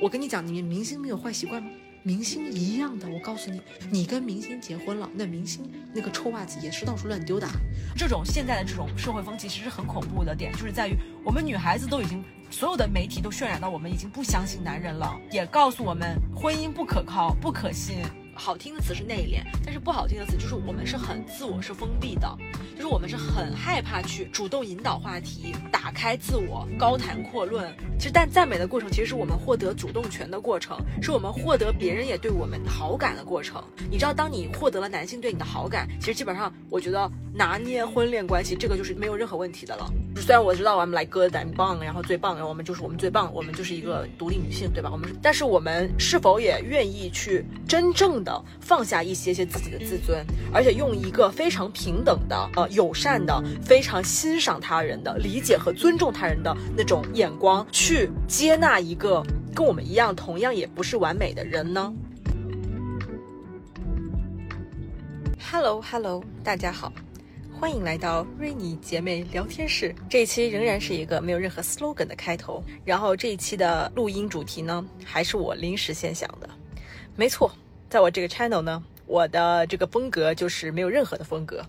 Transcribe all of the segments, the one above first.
我跟你讲，你们明星没有坏习惯吗？明星一样的，我告诉你，你跟明星结婚了，那明星那个臭袜子也是到处乱丢的。这种现在的这种社会风气其实很恐怖的点，就是在于我们女孩子都已经所有的媒体都渲染到我们已经不相信男人了，也告诉我们婚姻不可靠、不可信。好听的词是内敛，但是不好听的词就是我们是很自我、是封闭的，其实我们是很害怕去主动引导话题、打开自我、高谈阔论。其实，但赞美的过程其实是我们获得主动权的过程，是我们获得别人也对我们好感的过程。你知道，当你获得了男性对你的好感，其实基本上，我觉得拿捏婚恋关系这个就是没有任何问题的了。虽然我知道我们来哥咱棒，然后最棒，然后我们就是我们最棒，我们就是一个独立女性，对吧？我们，但是我们是否也愿意去真正的放下一些些自己的自尊，而且用一个非常平等的、呃友善的、非常欣赏他人的、理解和尊重他人的那种眼光去接纳一个跟我们一样同样也不是完美的人呢？Hello Hello，大家好。欢迎来到瑞妮姐妹聊天室。这一期仍然是一个没有任何 slogan 的开头。然后这一期的录音主题呢，还是我临时先想的。没错，在我这个 channel 呢，我的这个风格就是没有任何的风格，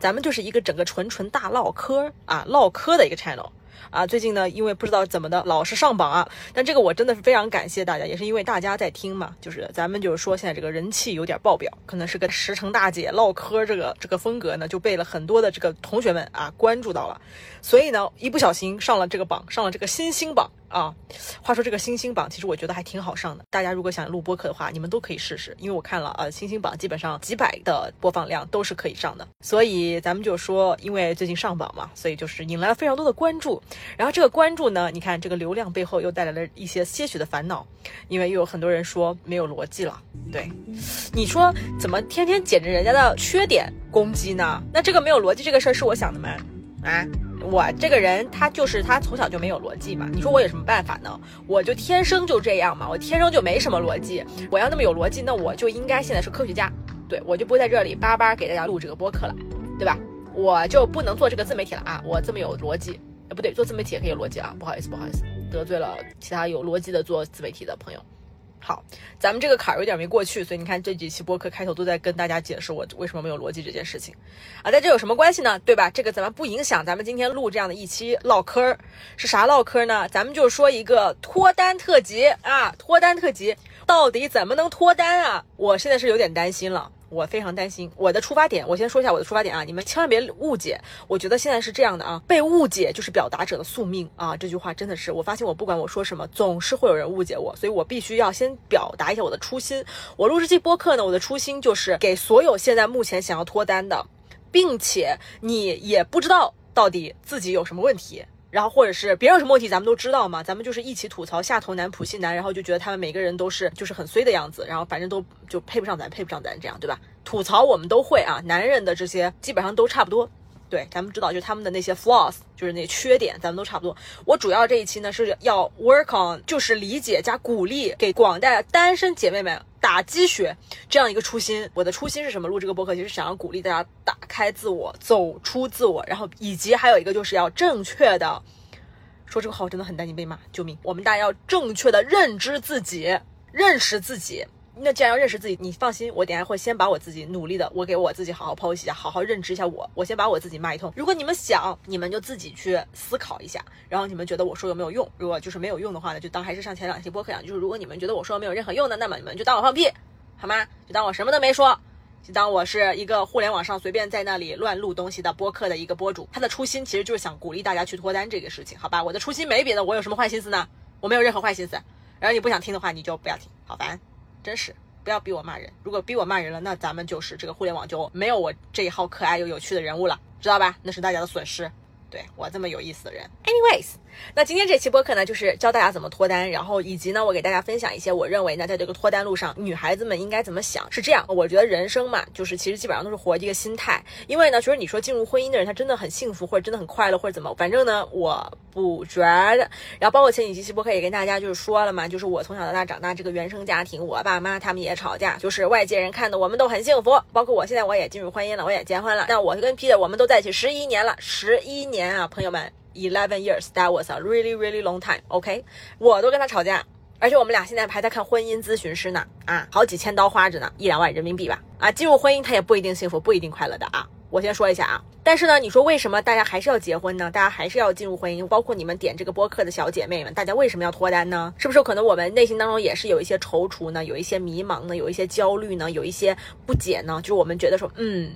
咱们就是一个整个纯纯大唠嗑啊，唠嗑的一个 channel。啊，最近呢，因为不知道怎么的，老是上榜啊。但这个我真的是非常感谢大家，也是因为大家在听嘛，就是咱们就是说现在这个人气有点爆表，可能是跟石城大姐唠嗑这个这个风格呢，就被了很多的这个同学们啊关注到了，所以呢，一不小心上了这个榜，上了这个新星榜。啊，话说这个星星榜，其实我觉得还挺好上的。大家如果想录播客的话，你们都可以试试。因为我看了啊，星星榜基本上几百的播放量都是可以上的。所以咱们就说，因为最近上榜嘛，所以就是引来了非常多的关注。然后这个关注呢，你看这个流量背后又带来了一些些许的烦恼，因为又有很多人说没有逻辑了。对，你说怎么天天捡着人家的缺点攻击呢？那这个没有逻辑这个事儿是我想的吗？啊？我这个人，他就是他从小就没有逻辑嘛。你说我有什么办法呢？我就天生就这样嘛，我天生就没什么逻辑。我要那么有逻辑，那我就应该现在是科学家，对我就不会在这里叭叭给大家录这个播客了，对吧？我就不能做这个自媒体了啊！我这么有逻辑，不对，做自媒体也可以有逻辑啊，不好意思，不好意思，得罪了其他有逻辑的做自媒体的朋友。好，咱们这个坎儿有点没过去，所以你看这几期播客开头都在跟大家解释我为什么没有逻辑这件事情啊。但这有什么关系呢？对吧？这个咱们不影响咱们今天录这样的一期唠嗑儿，是啥唠嗑呢？咱们就说一个脱单特辑啊，脱单特辑到底怎么能脱单啊？我现在是有点担心了。我非常担心我的出发点，我先说一下我的出发点啊，你们千万别误解。我觉得现在是这样的啊，被误解就是表达者的宿命啊，这句话真的是，我发现我不管我说什么，总是会有人误解我，所以我必须要先表达一下我的初心。我录制这播客呢，我的初心就是给所有现在目前想要脱单的，并且你也不知道到底自己有什么问题。然后或者是别人有什么问题，咱们都知道嘛，咱们就是一起吐槽下头男、普信男，然后就觉得他们每个人都是就是很衰的样子，然后反正都就配不上咱，配不上咱这样，对吧？吐槽我们都会啊，男人的这些基本上都差不多。对，咱们知道，就是他们的那些 flaws，就是那缺点，咱们都差不多。我主要这一期呢是要 work on，就是理解加鼓励，给广大单身姐妹们打鸡血，这样一个初心。我的初心是什么？录这个播客，其实想要鼓励大家打开自我，走出自我，然后以及还有一个就是要正确的说这个话，我真的很担心被骂，救命！我们大家要正确的认知自己，认识自己。那既然要认识自己，你放心，我等下会先把我自己努力的，我给我自己好好剖析一下，好好认知一下我。我先把我自己骂一通。如果你们想，你们就自己去思考一下。然后你们觉得我说有没有用？如果就是没有用的话呢，就当还是上前两期播客一样。就是如果你们觉得我说没有任何用的，那么你们就当我放屁，好吗？就当我什么都没说，就当我是一个互联网上随便在那里乱录东西的播客的一个播主。他的初心其实就是想鼓励大家去脱单这个事情，好吧？我的初心没别的，我有什么坏心思呢？我没有任何坏心思。然后你不想听的话，你就不要听，好烦，真是。不要逼我骂人，如果逼我骂人了，那咱们就是这个互联网就没有我这一号可爱又有趣的人物了，知道吧？那是大家的损失。对我这么有意思的人，anyways，那今天这期播客呢，就是教大家怎么脱单，然后以及呢，我给大家分享一些我认为呢，在这个脱单路上，女孩子们应该怎么想。是这样，我觉得人生嘛，就是其实基本上都是活一个心态。因为呢，其实你说进入婚姻的人，他真的很幸福，或者真的很快乐，或者怎么，反正呢，我不觉得。然后包括前几期播客也跟大家就是说了嘛，就是我从小到大长大这个原生家庭，我爸妈他们也吵架，就是外界人看的我们都很幸福，包括我现在我也进入婚姻了，我也结婚了。那我跟 Peter 我们都在一起十一年了，十一年年啊，朋友们，eleven years，that was a really really long time。OK，我都跟他吵架，而且我们俩现在还在看婚姻咨询师呢，啊，好几千刀花着呢，一两万人民币吧，啊，进入婚姻他也不一定幸福，不一定快乐的啊。我先说一下啊，但是呢，你说为什么大家还是要结婚呢？大家还是要进入婚姻？包括你们点这个播客的小姐妹们，大家为什么要脱单呢？是不是可能我们内心当中也是有一些踌躇呢？有一些迷茫呢？有一些焦虑呢？有一些不解呢？就是我们觉得说，嗯，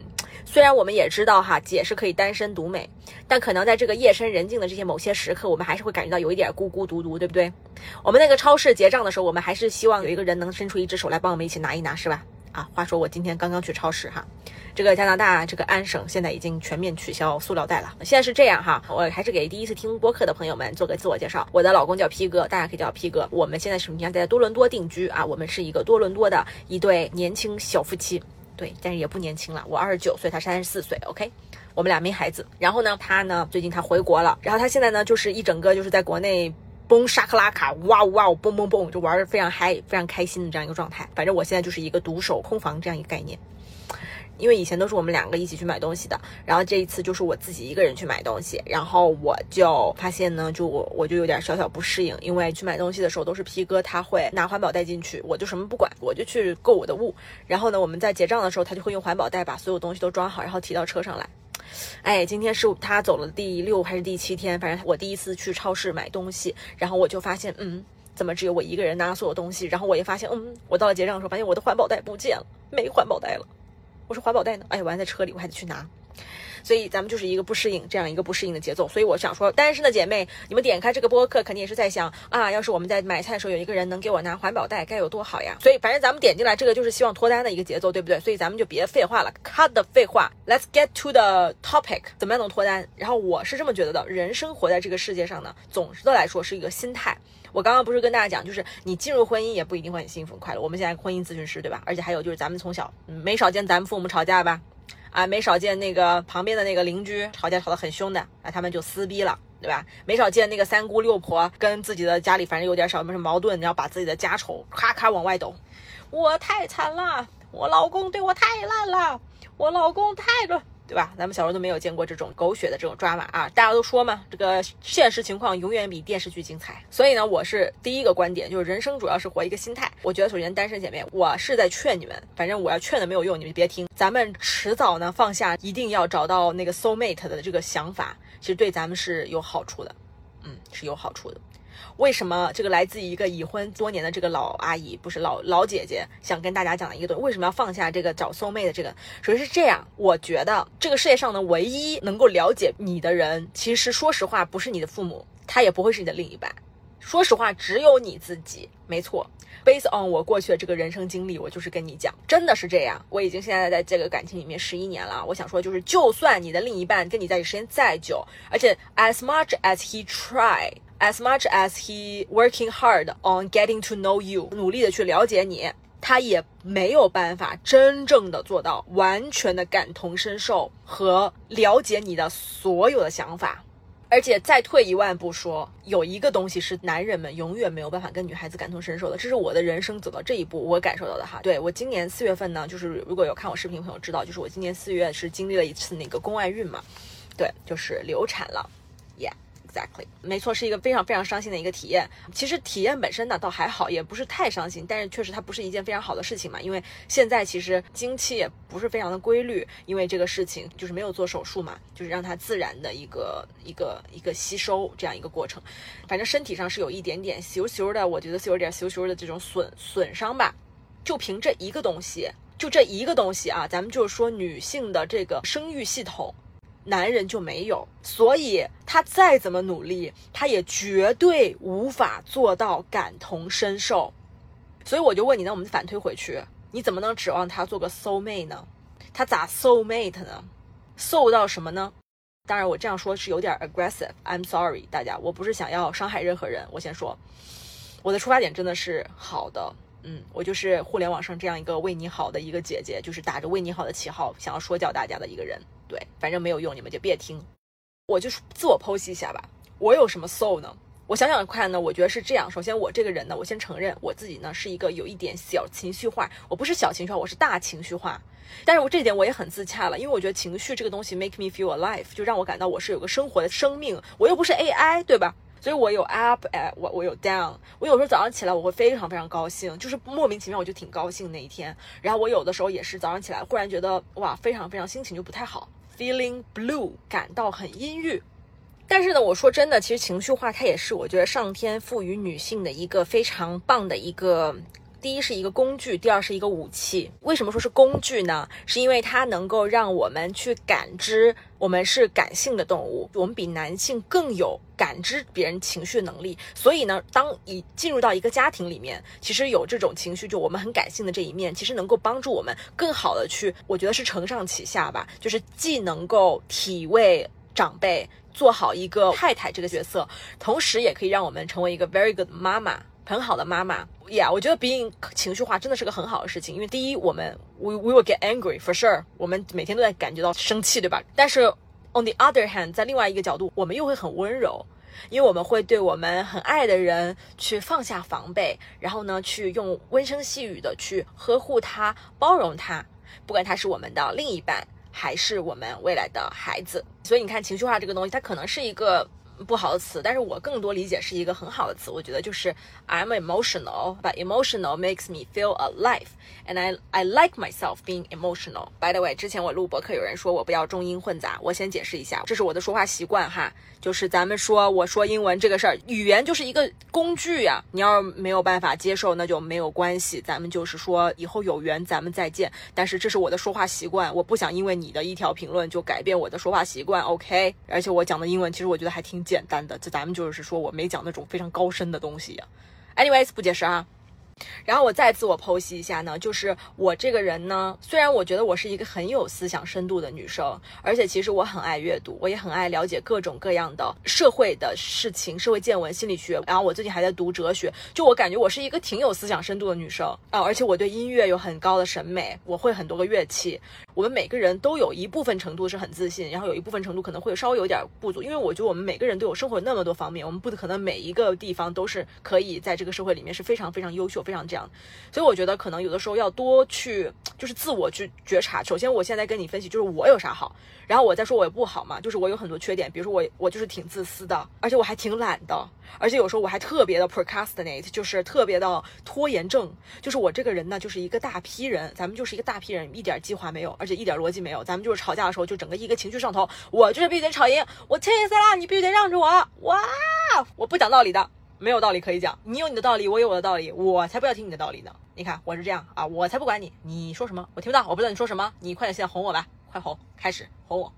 虽然我们也知道哈，姐是可以单身独美，但可能在这个夜深人静的这些某些时刻，我们还是会感觉到有一点孤孤独独，对不对？我们那个超市结账的时候，我们还是希望有一个人能伸出一只手来帮我们一起拿一拿，是吧？啊，话说我今天刚刚去超市哈，这个加拿大这个安省现在已经全面取消塑料袋了。现在是这样哈，我还是给第一次听播客的朋友们做个自我介绍。我的老公叫 P 哥，大家可以叫 P 哥。我们现在是平常在多伦多定居啊，我们是一个多伦多的一对年轻小夫妻。对，但是也不年轻了，我二十九岁，他三十四岁。OK，我们俩没孩子。然后呢，他呢最近他回国了，然后他现在呢就是一整个就是在国内。蹦沙克拉卡，哇哇哦，蹦蹦蹦，就玩的非常嗨，非常开心的这样一个状态。反正我现在就是一个独守空房这样一个概念，因为以前都是我们两个一起去买东西的，然后这一次就是我自己一个人去买东西，然后我就发现呢，就我我就有点小小不适应，因为去买东西的时候都是皮哥他会拿环保袋进去，我就什么不管，我就去购我的物，然后呢，我们在结账的时候，他就会用环保袋把所有东西都装好，然后提到车上来。哎，今天是他走了第六还是第七天？反正我第一次去超市买东西，然后我就发现，嗯，怎么只有我一个人拿了所有东西？然后我也发现，嗯，我到了结账的时候，发现我的环保袋不见了，没环保袋了。我说环保袋呢？哎，我还在车里，我还得去拿。所以咱们就是一个不适应，这样一个不适应的节奏。所以我想说，单身的姐妹，你们点开这个播客，肯定也是在想啊，要是我们在买菜的时候有一个人能给我拿环保袋，该有多好呀！所以反正咱们点进来，这个就是希望脱单的一个节奏，对不对？所以咱们就别废话了，cut 的废话，let's get to the topic，怎么样能脱单？然后我是这么觉得的，人生活在这个世界上呢，总的来说是一个心态。我刚刚不是跟大家讲，就是你进入婚姻也不一定会很幸福快乐。我们现在婚姻咨询师，对吧？而且还有就是咱们从小没少见咱们父母吵架吧。啊，没少见那个旁边的那个邻居吵架吵得很凶的，啊，他们就撕逼了，对吧？没少见那个三姑六婆跟自己的家里反正有点小什么矛盾，然后把自己的家丑咔咔往外抖。我太惨了，我老公对我太烂了，我老公太了。对吧？咱们小时候都没有见过这种狗血的这种抓马啊！大家都说嘛，这个现实情况永远比电视剧精彩。所以呢，我是第一个观点，就是人生主要是活一个心态。我觉得首先单身姐妹，我是在劝你们，反正我要劝的没有用，你们别听。咱们迟早呢放下一定要找到那个 soul mate 的这个想法，其实对咱们是有好处的，嗯，是有好处的。为什么这个来自一个已婚多年的这个老阿姨，不是老老姐姐，想跟大家讲的一个东西？为什么要放下这个找 soul mate 的这个？首先是这样，我觉得这个世界上呢，唯一能够了解你的人，其实说实话不是你的父母，他也不会是你的另一半。说实话，只有你自己。没错，based on 我过去的这个人生经历，我就是跟你讲，真的是这样。我已经现在在这个感情里面十一年了。我想说，就是就算你的另一半跟你在一起时间再久，而且 as much as he try。As much as he working hard on getting to know you，努力的去了解你，他也没有办法真正的做到完全的感同身受和了解你的所有的想法。而且再退一万步说，有一个东西是男人们永远没有办法跟女孩子感同身受的，这是我的人生走到这一步我感受到的哈。对我今年四月份呢，就是如果有看我视频的朋友知道，就是我今年四月是经历了一次那个宫外孕嘛，对，就是流产了。Exactly，没错，是一个非常非常伤心的一个体验。其实体验本身呢倒还好，也不是太伤心，但是确实它不是一件非常好的事情嘛。因为现在其实经期也不是非常的规律，因为这个事情就是没有做手术嘛，就是让它自然的一个一个一个吸收这样一个过程。反正身体上是有一点点羞羞的，我觉得是有点羞羞的这种损损伤吧。就凭这一个东西，就这一个东西啊，咱们就是说女性的这个生育系统。男人就没有，所以他再怎么努力，他也绝对无法做到感同身受。所以我就问你，那我们反推回去，你怎么能指望他做个 soul mate 呢？他咋 soul mate 呢？soul 到什么呢？当然，我这样说是有点 aggressive。I'm sorry，大家，我不是想要伤害任何人。我先说，我的出发点真的是好的。嗯，我就是互联网上这样一个为你好的一个姐姐，就是打着为你好的旗号，想要说教大家的一个人。对，反正没有用，你们就别听。我就是自我剖析一下吧，我有什么 soul 呢？我想想看呢，我觉得是这样。首先，我这个人呢，我先承认我自己呢是一个有一点小情绪化。我不是小情绪化，我是大情绪化。但是我这点我也很自洽了，因为我觉得情绪这个东西 make me feel alive，就让我感到我是有个生活的生命。我又不是 AI，对吧？所以我有 up，哎，我我有 down。我有时候早上起来我会非常非常高兴，就是莫名其妙我就挺高兴那一天。然后我有的时候也是早上起来忽然觉得哇，非常非常心情就不太好，feeling blue，感到很阴郁。但是呢，我说真的，其实情绪化它也是我觉得上天赋予女性的一个非常棒的一个，第一是一个工具，第二是一个武器。为什么说是工具呢？是因为它能够让我们去感知，我们是感性的动物，我们比男性更有感知别人情绪能力。所以呢，当一进入到一个家庭里面，其实有这种情绪，就我们很感性的这一面，其实能够帮助我们更好的去，我觉得是承上启下吧，就是既能够体味长辈。做好一个太太这个角色，同时也可以让我们成为一个 very good 妈妈，很好的妈妈。Yeah，我觉得 being 情绪化真的是个很好的事情，因为第一，我们 we we will get angry for sure，我们每天都在感觉到生气，对吧？但是 on the other hand，在另外一个角度，我们又会很温柔，因为我们会对我们很爱的人去放下防备，然后呢，去用温声细语的去呵护他、包容他，不管他是我们的另一半。还是我们未来的孩子，所以你看情绪化这个东西，它可能是一个不好的词，但是我更多理解是一个很好的词。我觉得就是 I'm emotional, but emotional makes me feel alive, and I I like myself being emotional. By the way，之前我录博客有人说我不要中英混杂，我先解释一下，这是我的说话习惯哈。就是咱们说，我说英文这个事儿，语言就是一个工具呀。你要是没有办法接受，那就没有关系。咱们就是说，以后有缘咱们再见。但是这是我的说话习惯，我不想因为你的一条评论就改变我的说话习惯。OK，而且我讲的英文其实我觉得还挺简单的，就咱们就是说我没讲那种非常高深的东西呀。Anyways，不解释啊。然后我再自我剖析一下呢，就是我这个人呢，虽然我觉得我是一个很有思想深度的女生，而且其实我很爱阅读，我也很爱了解各种各样的社会的事情、社会见闻、心理学。然后我最近还在读哲学，就我感觉我是一个挺有思想深度的女生啊，而且我对音乐有很高的审美，我会很多个乐器。我们每个人都有一部分程度是很自信，然后有一部分程度可能会稍微有点不足，因为我觉得我们每个人都有生活那么多方面，我们不可能每一个地方都是可以在这个社会里面是非常非常优秀、非常这样。所以我觉得可能有的时候要多去就是自我去觉察。首先，我现在跟你分析就是我有啥好，然后我再说我也不好嘛，就是我有很多缺点，比如说我我就是挺自私的，而且我还挺懒的，而且有时候我还特别的 procrastinate，就是特别的拖延症，就是我这个人呢就是一个大批人，咱们就是一个大批人，一点计划没有。而且一点逻辑没有，咱们就是吵架的时候就整个一个情绪上头，我就是必须得吵赢，我气死了，你必须得让着我，哇，我不讲道理的，没有道理可以讲，你有你的道理，我有我的道理，我才不要听你的道理呢。你看我是这样啊，我才不管你，你说什么我听不到，我不知道你说什么，你快点现在哄我吧，快哄，开始哄我，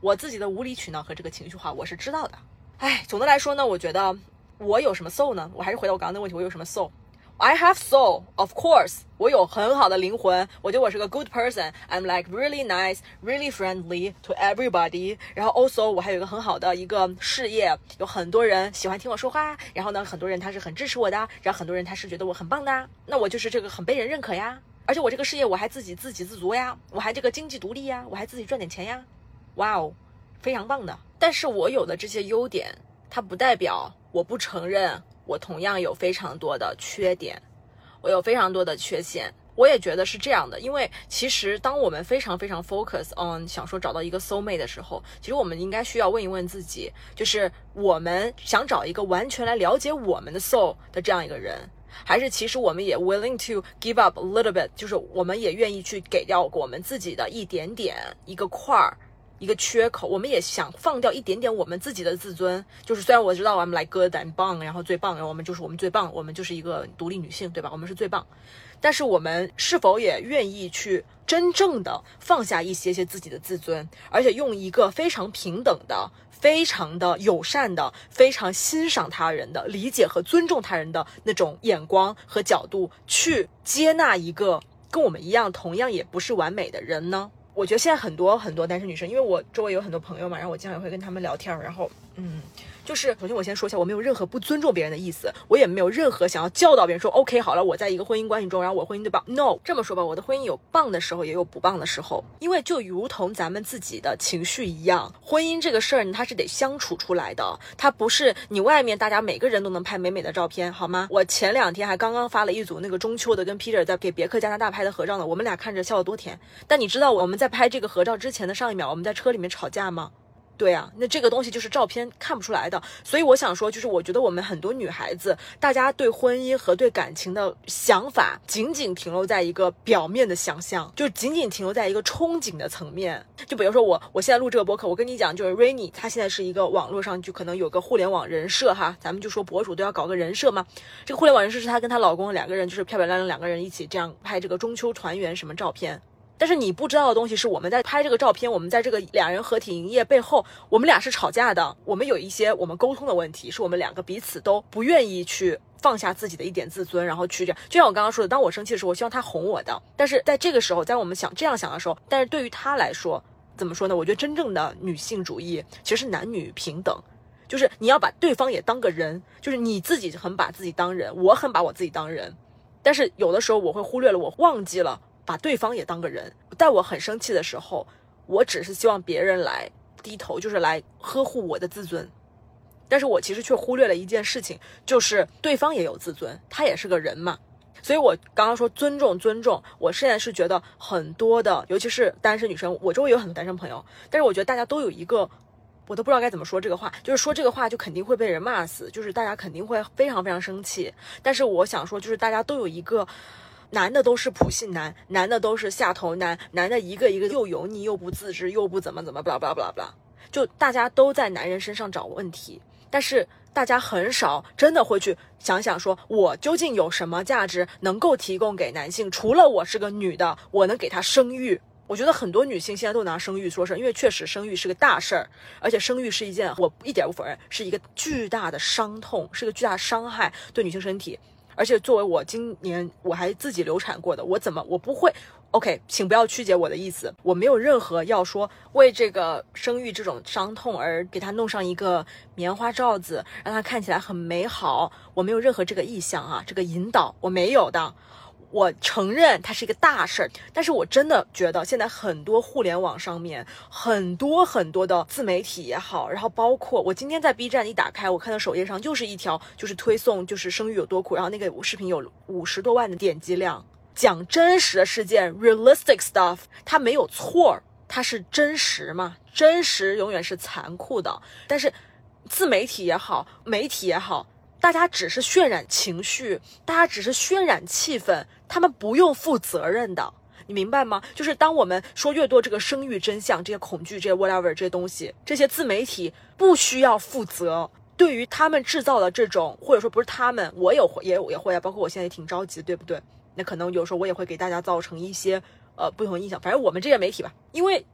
我自己的无理取闹和这个情绪化我是知道的。哎，总的来说呢，我觉得我有什么 soul 呢？我还是回到我刚刚的问题，我有什么 soul？I have soul, of course. 我有很好的灵魂，我觉得我是个 good person. I'm like really nice, really friendly to everybody. 然后 also 我还有一个很好的一个事业，有很多人喜欢听我说话。然后呢，很多人他是很支持我的，然后很多人他是觉得我很棒的。那我就是这个很被人认可呀。而且我这个事业我还自己自给自足呀，我还这个经济独立呀，我还自己赚点钱呀。哇哦，非常棒的。但是我有的这些优点，它不代表我不承认。我同样有非常多的缺点，我有非常多的缺陷。我也觉得是这样的，因为其实当我们非常非常 focus on 想说找到一个 soul mate 的时候，其实我们应该需要问一问自己，就是我们想找一个完全来了解我们的 soul 的这样一个人，还是其实我们也 willing to give up a little bit，就是我们也愿意去给掉我们自己的一点点一个块儿。一个缺口，我们也想放掉一点点我们自己的自尊。就是虽然我知道我们来 good and 棒，然后最棒，然后我们就是我们最棒，我们就是一个独立女性，对吧？我们是最棒。但是我们是否也愿意去真正的放下一些些自己的自尊，而且用一个非常平等的、非常的友善的、非常欣赏他人的、理解和尊重他人的那种眼光和角度去接纳一个跟我们一样同样也不是完美的人呢？我觉得现在很多很多单身女生，因为我周围有很多朋友嘛，然后我经常也会跟他们聊天，然后，嗯。就是首先我先说一下，我没有任何不尊重别人的意思，我也没有任何想要教导别人说 OK 好了，我在一个婚姻关系中，然后我婚姻对棒。No，这么说吧，我的婚姻有棒的时候，也有不棒的时候。因为就如同咱们自己的情绪一样，婚姻这个事儿，它是得相处出来的，它不是你外面大家每个人都能拍美美的照片，好吗？我前两天还刚刚发了一组那个中秋的跟 Peter 在给别克加拿大拍的合照呢，我们俩看着笑得多甜。但你知道我们在拍这个合照之前的上一秒，我们在车里面吵架吗？对啊，那这个东西就是照片看不出来的，所以我想说，就是我觉得我们很多女孩子，大家对婚姻和对感情的想法，仅仅停留在一个表面的想象，就仅仅停留在一个憧憬的层面。就比如说我，我现在录这个播客，我跟你讲，就是 Rainy，她现在是一个网络上就可能有个互联网人设哈，咱们就说博主都要搞个人设嘛。这个互联网人设是她跟她老公两个人，就是漂漂亮亮两个人一起这样拍这个中秋团圆什么照片。但是你不知道的东西是，我们在拍这个照片，我们在这个两人合体营业背后，我们俩是吵架的。我们有一些我们沟通的问题，是我们两个彼此都不愿意去放下自己的一点自尊，然后去这样。就像我刚刚说的，当我生气的时候，我希望他哄我的。但是在这个时候，在我们想这样想的时候，但是对于他来说，怎么说呢？我觉得真正的女性主义其实是男女平等，就是你要把对方也当个人，就是你自己很把自己当人，我很把我自己当人。但是有的时候我会忽略了，我忘记了。把对方也当个人，在我很生气的时候，我只是希望别人来低头，就是来呵护我的自尊，但是我其实却忽略了一件事情，就是对方也有自尊，他也是个人嘛。所以我刚刚说尊重尊重，我现在是觉得很多的，尤其是单身女生，我周围有很多单身朋友，但是我觉得大家都有一个，我都不知道该怎么说这个话，就是说这个话就肯定会被人骂死，就是大家肯定会非常非常生气。但是我想说，就是大家都有一个。男的都是普信男，男的都是下头男，男的一个一个又油腻又不自知又不怎么怎么，巴拉巴拉巴拉巴拉，就大家都在男人身上找问题，但是大家很少真的会去想想说，我究竟有什么价值能够提供给男性？除了我是个女的，我能给他生育。我觉得很多女性现在都拿生育说事儿，因为确实生育是个大事儿，而且生育是一件我一点不否认，是一个巨大的伤痛，是个巨大的伤害对女性身体。而且作为我今年我还自己流产过的，我怎么我不会？OK，请不要曲解我的意思，我没有任何要说为这个生育这种伤痛而给他弄上一个棉花罩子，让他看起来很美好，我没有任何这个意向啊，这个引导我没有的。我承认它是一个大事儿，但是我真的觉得现在很多互联网上面很多很多的自媒体也好，然后包括我今天在 B 站一打开，我看到首页上就是一条就是推送就是生育有多苦，然后那个视频有五十多万的点击量，讲真实的事件 realistic stuff，它没有错，它是真实嘛？真实永远是残酷的，但是自媒体也好，媒体也好。大家只是渲染情绪，大家只是渲染气氛，他们不用负责任的，你明白吗？就是当我们说越多这个生育真相、这些恐惧、这些 whatever 这些东西，这些自媒体不需要负责，对于他们制造的这种，或者说不是他们，我有也有也会啊，包括我现在也挺着急，对不对？那可能有时候我也会给大家造成一些呃不同的印象，反正我们这些媒体吧，因为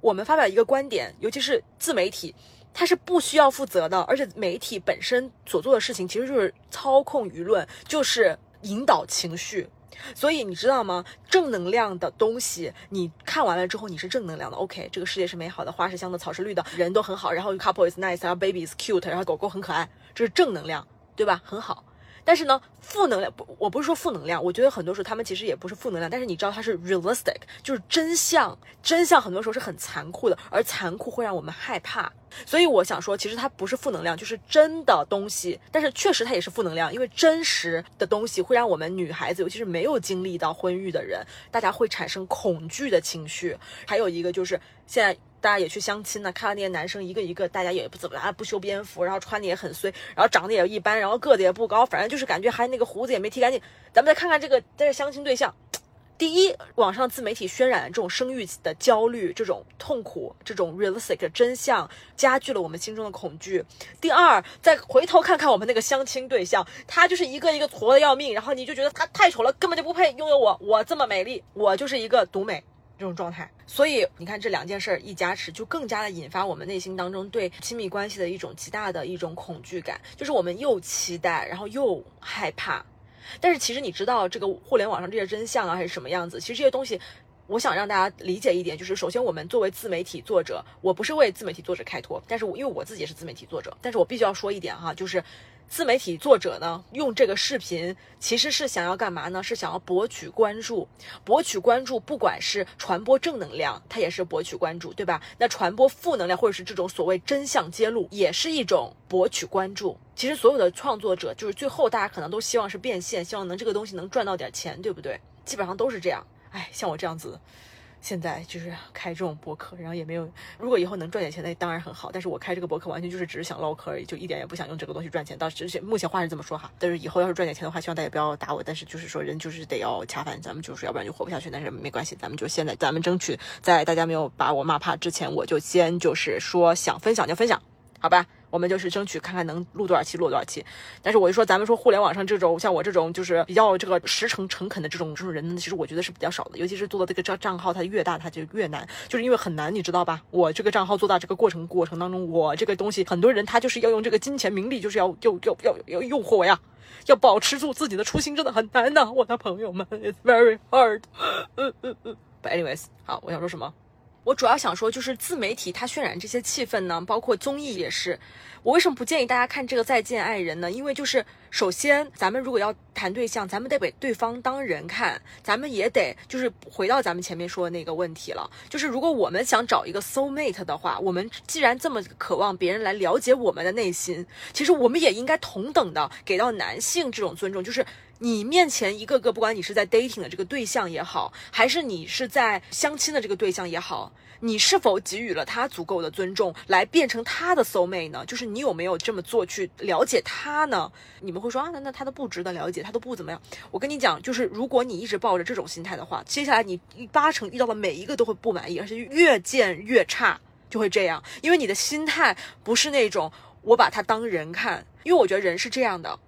我们发表一个观点，尤其是自媒体。他是不需要负责的，而且媒体本身所做的事情其实就是操控舆论，就是引导情绪。所以你知道吗？正能量的东西，你看完了之后你是正能量的。OK，这个世界是美好的，花是香的，草是绿的，人都很好，然后 couple is nice，然后 baby is cute，然后狗狗很可爱，这是正能量，对吧？很好。但是呢，负能量不，我不是说负能量，我觉得很多时候他们其实也不是负能量，但是你知道它是 realistic，就是真相，真相很多时候是很残酷的，而残酷会让我们害怕。所以我想说，其实它不是负能量，就是真的东西，但是确实它也是负能量，因为真实的东西会让我们女孩子，尤其是没有经历到婚育的人，大家会产生恐惧的情绪。还有一个就是现在。大家也去相亲呢，看到那些男生一个一个，大家也不怎么啊，不修边幅，然后穿的也很衰，然后长得也一般，然后个子也不高，反正就是感觉还那个胡子也没剃干净。咱们再看看这个在这相亲对象，第一，网上自媒体渲染这种生育的焦虑、这种痛苦、这种 realistic 的真相，加剧了我们心中的恐惧。第二，再回头看看我们那个相亲对象，他就是一个一个矬的要命，然后你就觉得他太丑了，根本就不配拥有我，我这么美丽，我就是一个独美。这种状态，所以你看这两件事儿一加持，就更加的引发我们内心当中对亲密关系的一种极大的一种恐惧感，就是我们又期待，然后又害怕。但是其实你知道这个互联网上这些真相啊，还是什么样子？其实这些东西，我想让大家理解一点，就是首先我们作为自媒体作者，我不是为自媒体作者开脱，但是我因为我自己也是自媒体作者，但是我必须要说一点哈，就是。自媒体作者呢，用这个视频其实是想要干嘛呢？是想要博取关注，博取关注，不管是传播正能量，它也是博取关注，对吧？那传播负能量，或者是这种所谓真相揭露，也是一种博取关注。其实所有的创作者，就是最后大家可能都希望是变现，希望能这个东西能赚到点钱，对不对？基本上都是这样。哎，像我这样子。现在就是开这种博客，然后也没有，如果以后能赚点钱，那当然很好。但是我开这个博客完全就是只是想唠嗑而已，就一点也不想用这个东西赚钱。到之前目前话是这么说哈，但是以后要是赚点钱的话，希望大家不要打我。但是就是说人就是得要恰饭，咱们就是要不然就活不下去。但是没关系，咱们就现在咱们争取在大家没有把我骂怕之前，我就先就是说想分享就分享，好吧？我们就是争取看看能录多少期，录多少期。但是我就说，咱们说互联网上这种像我这种就是比较这个实诚诚恳的这种这种人，其实我觉得是比较少的。尤其是做的这个账账号，它越大，它就越难，就是因为很难，你知道吧？我这个账号做大这个过程过程当中，我这个东西，很多人他就是要用这个金钱名利，就是要要要要要诱惑我呀，要保持住自己的初心，真的很难呐，我的朋友们，it's very hard。嗯嗯嗯。But anyways，好，我想说什么？我主要想说，就是自媒体它渲染这些气氛呢，包括综艺也是。我为什么不建议大家看这个《再见爱人》呢？因为就是首先，咱们如果要谈对象，咱们得把对方当人看，咱们也得就是回到咱们前面说的那个问题了，就是如果我们想找一个 soul mate 的话，我们既然这么渴望别人来了解我们的内心，其实我们也应该同等的给到男性这种尊重，就是你面前一个个，不管你是在 dating 的这个对象也好，还是你是在相亲的这个对象也好。你是否给予了他足够的尊重，来变成他的 soul mate 呢？就是你有没有这么做去了解他呢？你们会说啊，那那他都不值得了解，他都不怎么样。我跟你讲，就是如果你一直抱着这种心态的话，接下来你八成遇到的每一个都会不满意，而且越见越差，就会这样。因为你的心态不是那种我把他当人看，因为我觉得人是这样的。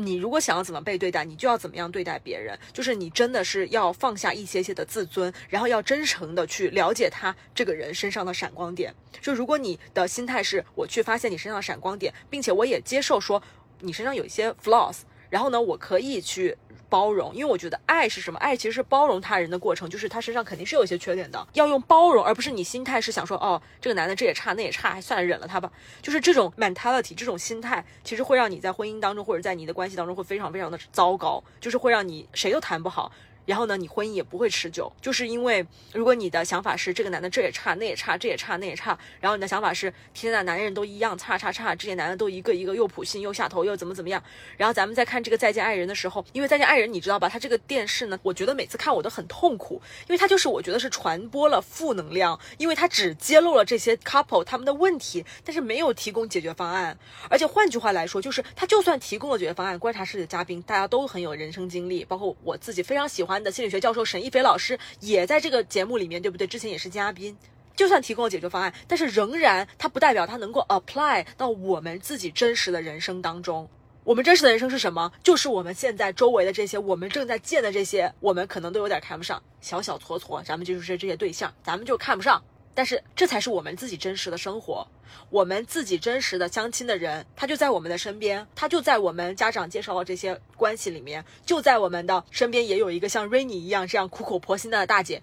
你如果想要怎么被对待，你就要怎么样对待别人。就是你真的是要放下一些些的自尊，然后要真诚的去了解他这个人身上的闪光点。就如果你的心态是我去发现你身上的闪光点，并且我也接受说你身上有一些 flaws，然后呢，我可以去。包容，因为我觉得爱是什么？爱其实是包容他人的过程，就是他身上肯定是有一些缺点的，要用包容，而不是你心态是想说，哦，这个男的这也差那也差，还算了忍了他吧。就是这种 mentality，这种心态，其实会让你在婚姻当中或者在你的关系当中会非常非常的糟糕，就是会让你谁都谈不好。然后呢，你婚姻也不会持久，就是因为如果你的想法是这个男的这也差那也差这也差那也差，然后你的想法是天呐，男人都一样差差差，这些男的都一个一个又普信又下头又怎么怎么样。然后咱们在看这个再见爱人的时候，因为再见爱人你知道吧，他这个电视呢，我觉得每次看我都很痛苦，因为他就是我觉得是传播了负能量，因为他只揭露了这些 couple 他们的问题，但是没有提供解决方案。而且换句话来说，就是他就算提供了解决方案，观察室的嘉宾大家都很有人生经历，包括我自己非常喜欢。的心理学教授沈一菲老师也在这个节目里面，对不对？之前也是嘉宾。就算提供了解决方案，但是仍然它不代表它能够 apply 到我们自己真实的人生当中。我们真实的人生是什么？就是我们现在周围的这些，我们正在见的这些，我们可能都有点看不上，小小撮撮，咱们就是这些对象，咱们就看不上。但是这才是我们自己真实的生活，我们自己真实的相亲的人，他就在我们的身边，他就在我们家长介绍的这些关系里面，就在我们的身边，也有一个像 Rainy 一样这样苦口婆心的大姐，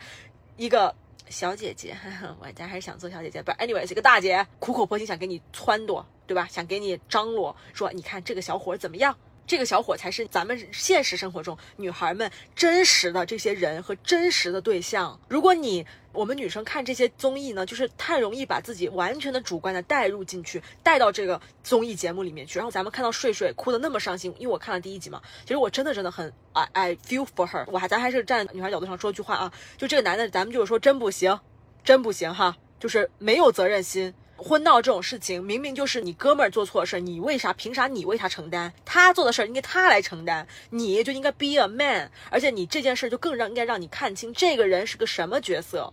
一个小姐姐，我家还是想做小姐姐，不，anyway 是个大姐，苦口婆心想给你撺掇，对吧？想给你张罗，说你看这个小伙怎么样？这个小伙才是咱们现实生活中女孩们真实的这些人和真实的对象。如果你我们女生看这些综艺呢，就是太容易把自己完全的主观的带入进去，带到这个综艺节目里面去。然后咱们看到睡睡哭的那么伤心，因为我看了第一集嘛，其实我真的真的很 I I feel for her。我还咱还是站女孩角度上说句话啊，就这个男的，咱们就是说真不行，真不行哈，就是没有责任心。婚闹这种事情，明明就是你哥们儿做错事儿，你为啥？凭啥你为他承担？他做的事儿应该他来承担，你就应该 be a man。而且你这件事就更让应该让你看清这个人是个什么角色。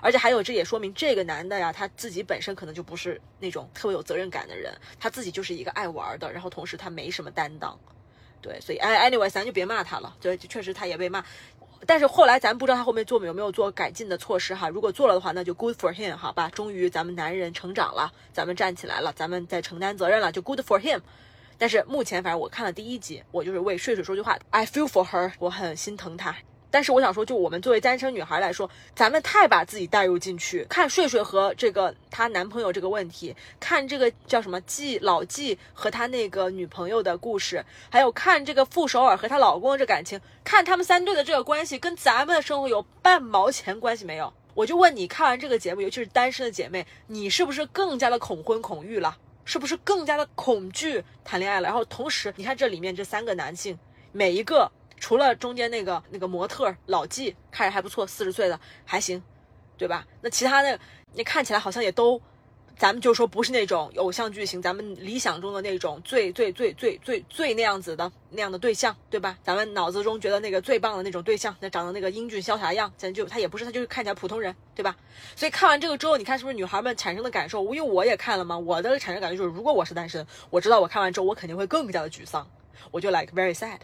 而且还有，这也说明这个男的呀，他自己本身可能就不是那种特别有责任感的人，他自己就是一个爱玩的，然后同时他没什么担当。对，所以哎，anyway，咱就别骂他了。对，确实他也被骂。但是后来咱不知道他后面做没有没有做改进的措施哈，如果做了的话，那就 good for him 好吧，终于咱们男人成长了，咱们站起来了，咱们在承担责任了，就 good for him。但是目前反正我看了第一集，我就是为睡睡说句话，I feel for her，我很心疼她。但是我想说，就我们作为单身女孩来说，咱们太把自己带入进去，看睡睡和这个她男朋友这个问题，看这个叫什么季老季和他那个女朋友的故事，还有看这个傅首尔和她老公这感情，看他们三对的这个关系，跟咱们的生活有半毛钱关系没有？我就问你，看完这个节目，尤其是单身的姐妹，你是不是更加的恐婚恐育了？是不是更加的恐惧谈恋爱了？然后同时，你看这里面这三个男性，每一个。除了中间那个那个模特老纪看着还不错，四十岁的还行，对吧？那其他的你看起来好像也都。咱们就说不是那种偶像剧型，咱们理想中的那种最最最最最最那样子的那样的对象，对吧？咱们脑子中觉得那个最棒的那种对象，那长得那个英俊潇洒样，咱就他也不是，他就是看起来普通人，对吧？所以看完这个之后，你看是不是女孩们产生的感受？因为我也看了嘛，我的产生感觉就是，如果我是单身，我知道我看完之后，我肯定会更加的沮丧，我就 like very sad。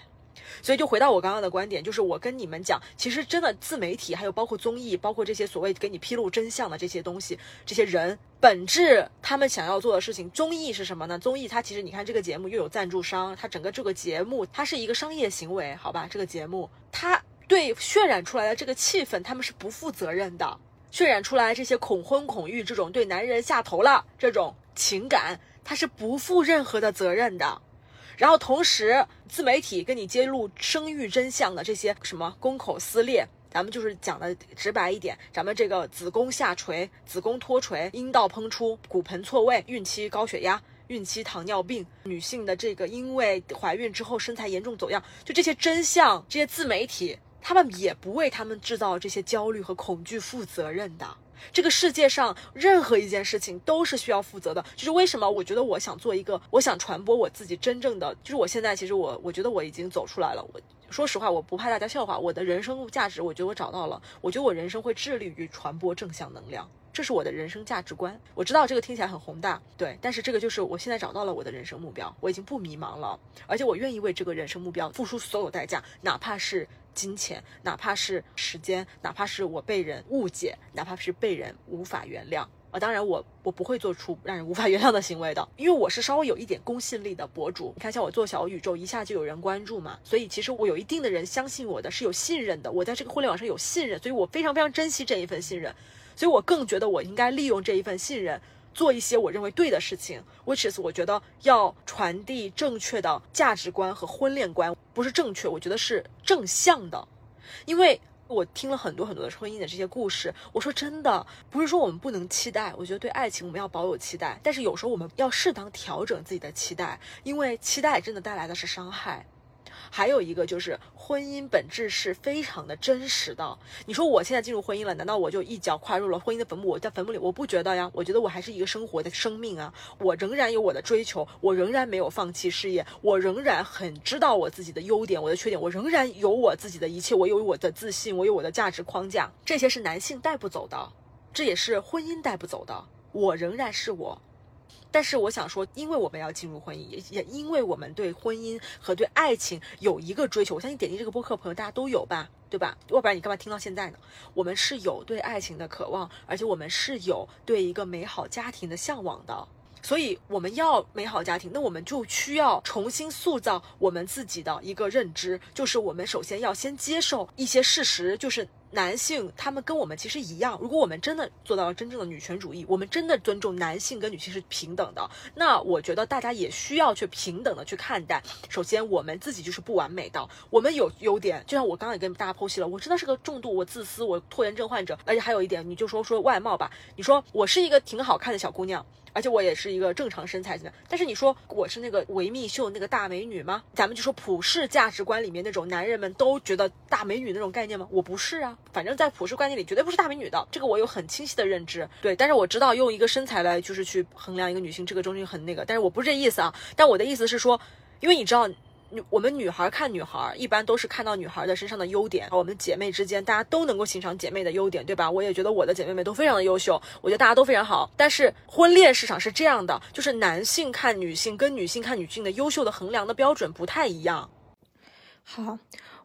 所以就回到我刚刚的观点，就是我跟你们讲，其实真的自媒体，还有包括综艺，包括这些所谓给你披露真相的这些东西，这些人本质他们想要做的事情，综艺是什么呢？综艺它其实你看这个节目又有赞助商，它整个这个节目它是一个商业行为，好吧？这个节目它对渲染出来的这个气氛，他们是不负责任的，渲染出来这些恐婚恐育这种对男人下头了这种情感，它是不负任何的责任的。然后同时，自媒体跟你揭露生育真相的这些什么宫口撕裂，咱们就是讲的直白一点，咱们这个子宫下垂、子宫脱垂、阴道膨出、骨盆错位、孕期高血压、孕期糖尿病，女性的这个因为怀孕之后身材严重走样，就这些真相，这些自媒体他们也不为他们制造这些焦虑和恐惧负责任的。这个世界上任何一件事情都是需要负责的，就是为什么我觉得我想做一个，我想传播我自己真正的，就是我现在其实我我觉得我已经走出来了。我说实话，我不怕大家笑话，我的人生价值，我觉得我找到了。我觉得我人生会致力于传播正向能量，这是我的人生价值观。我知道这个听起来很宏大，对，但是这个就是我现在找到了我的人生目标，我已经不迷茫了，而且我愿意为这个人生目标付出所有代价，哪怕是。金钱，哪怕是时间，哪怕是我被人误解，哪怕是被人无法原谅啊！当然，我我不会做出让人无法原谅的行为的，因为我是稍微有一点公信力的博主。你看，像我做小宇宙，一下就有人关注嘛，所以其实我有一定的人相信我的，是有信任的。我在这个互联网上有信任，所以我非常非常珍惜这一份信任，所以我更觉得我应该利用这一份信任。做一些我认为对的事情，which is 我觉得要传递正确的价值观和婚恋观，不是正确，我觉得是正向的。因为我听了很多很多的婚姻的这些故事，我说真的，不是说我们不能期待，我觉得对爱情我们要保有期待，但是有时候我们要适当调整自己的期待，因为期待真的带来的是伤害。还有一个就是婚姻本质是非常的真实的。你说我现在进入婚姻了，难道我就一脚跨入了婚姻的坟墓？我在坟墓里，我不觉得呀。我觉得我还是一个生活的生命啊，我仍然有我的追求，我仍然没有放弃事业，我仍然很知道我自己的优点、我的缺点，我仍然有我自己的一切，我有我的自信，我有我的价值框架。这些是男性带不走的，这也是婚姻带不走的。我仍然是我。但是我想说，因为我们要进入婚姻，也也因为我们对婚姻和对爱情有一个追求。我相信点击这个播客朋友大家都有吧，对吧？要不然你干嘛听到现在呢？我们是有对爱情的渴望，而且我们是有对一个美好家庭的向往的。所以我们要美好家庭，那我们就需要重新塑造我们自己的一个认知，就是我们首先要先接受一些事实，就是。男性他们跟我们其实一样，如果我们真的做到了真正的女权主义，我们真的尊重男性跟女性是平等的，那我觉得大家也需要去平等的去看待。首先，我们自己就是不完美的，我们有优点，就像我刚刚也跟大家剖析了，我真的是个重度我自私我拖延症患者，而且还有一点，你就说说外貌吧，你说我是一个挺好看的小姑娘。而且我也是一个正常身材的，但是你说我是那个维密秀那个大美女吗？咱们就说普世价值观里面那种男人们都觉得大美女那种概念吗？我不是啊，反正在普世观念里绝对不是大美女的，这个我有很清晰的认知。对，但是我知道用一个身材来就是去衡量一个女性，这个中间很那个，但是我不是这意思啊。但我的意思是说，因为你知道。女我们女孩看女孩，一般都是看到女孩的身上的优点。我们姐妹之间，大家都能够欣赏姐妹的优点，对吧？我也觉得我的姐妹们都非常的优秀，我觉得大家都非常好。但是婚恋市场是这样的，就是男性看女性跟女性看女性的优秀的衡量的标准不太一样。好，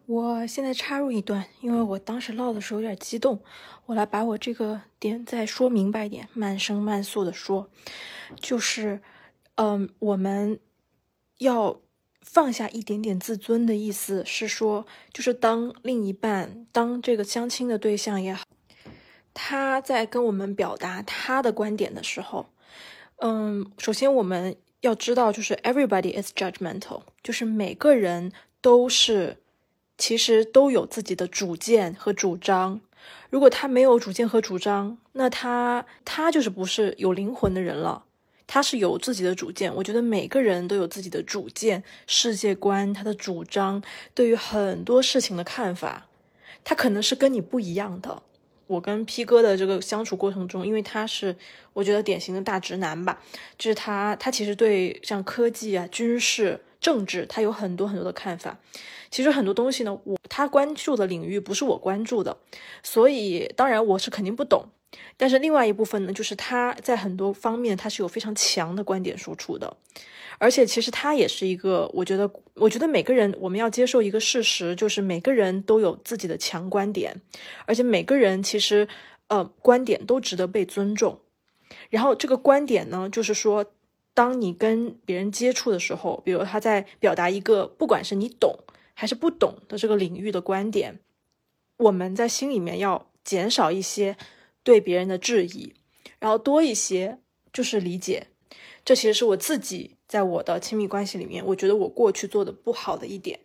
我现在插入一段，因为我当时唠的时候有点激动，我来把我这个点再说明白一点，慢声慢速的说，就是，嗯，我们要。放下一点点自尊的意思是说，就是当另一半，当这个相亲的对象也好，他在跟我们表达他的观点的时候，嗯，首先我们要知道，就是 everybody is judgmental，就是每个人都是，其实都有自己的主见和主张。如果他没有主见和主张，那他他就是不是有灵魂的人了。他是有自己的主见，我觉得每个人都有自己的主见、世界观，他的主张对于很多事情的看法，他可能是跟你不一样的，我跟 P 哥的这个相处过程中，因为他是我觉得典型的大直男吧，就是他他其实对像科技啊、军事、政治，他有很多很多的看法。其实很多东西呢，我他关注的领域不是我关注的，所以当然我是肯定不懂。但是另外一部分呢，就是他在很多方面他是有非常强的观点输出的，而且其实他也是一个，我觉得，我觉得每个人我们要接受一个事实，就是每个人都有自己的强观点，而且每个人其实呃观点都值得被尊重。然后这个观点呢，就是说，当你跟别人接触的时候，比如他在表达一个不管是你懂还是不懂的这个领域的观点，我们在心里面要减少一些。对别人的质疑，然后多一些就是理解，这其实是我自己在我的亲密关系里面，我觉得我过去做的不好的一点，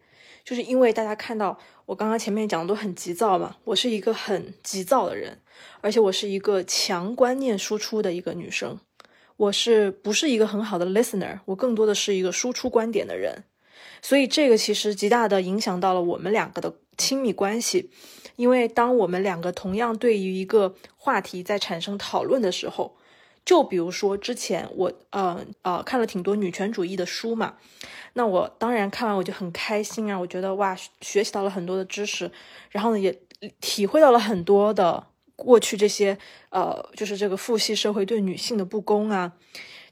就是因为大家看到我刚刚前面讲的都很急躁嘛，我是一个很急躁的人，而且我是一个强观念输出的一个女生，我是不是一个很好的 listener？我更多的是一个输出观点的人，所以这个其实极大的影响到了我们两个的亲密关系。因为当我们两个同样对于一个话题在产生讨论的时候，就比如说之前我呃呃看了挺多女权主义的书嘛，那我当然看完我就很开心啊，我觉得哇学习到了很多的知识，然后呢也体会到了很多的过去这些呃就是这个父系社会对女性的不公啊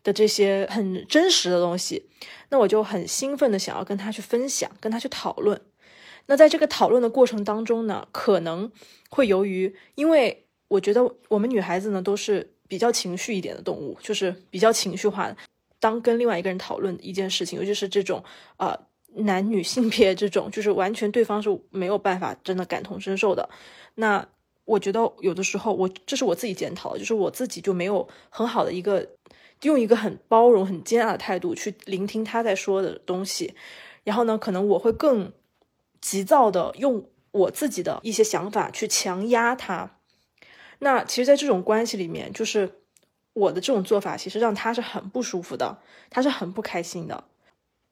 的这些很真实的东西，那我就很兴奋的想要跟他去分享，跟他去讨论。那在这个讨论的过程当中呢，可能会由于，因为我觉得我们女孩子呢都是比较情绪一点的动物，就是比较情绪化的。当跟另外一个人讨论一件事情，尤其是这种呃男女性别这种，就是完全对方是没有办法真的感同身受的。那我觉得有的时候，我这是我自己检讨，就是我自己就没有很好的一个用一个很包容、很接纳的态度去聆听他在说的东西，然后呢，可能我会更。急躁的用我自己的一些想法去强压他，那其实，在这种关系里面，就是我的这种做法，其实让他是很不舒服的，他是很不开心的。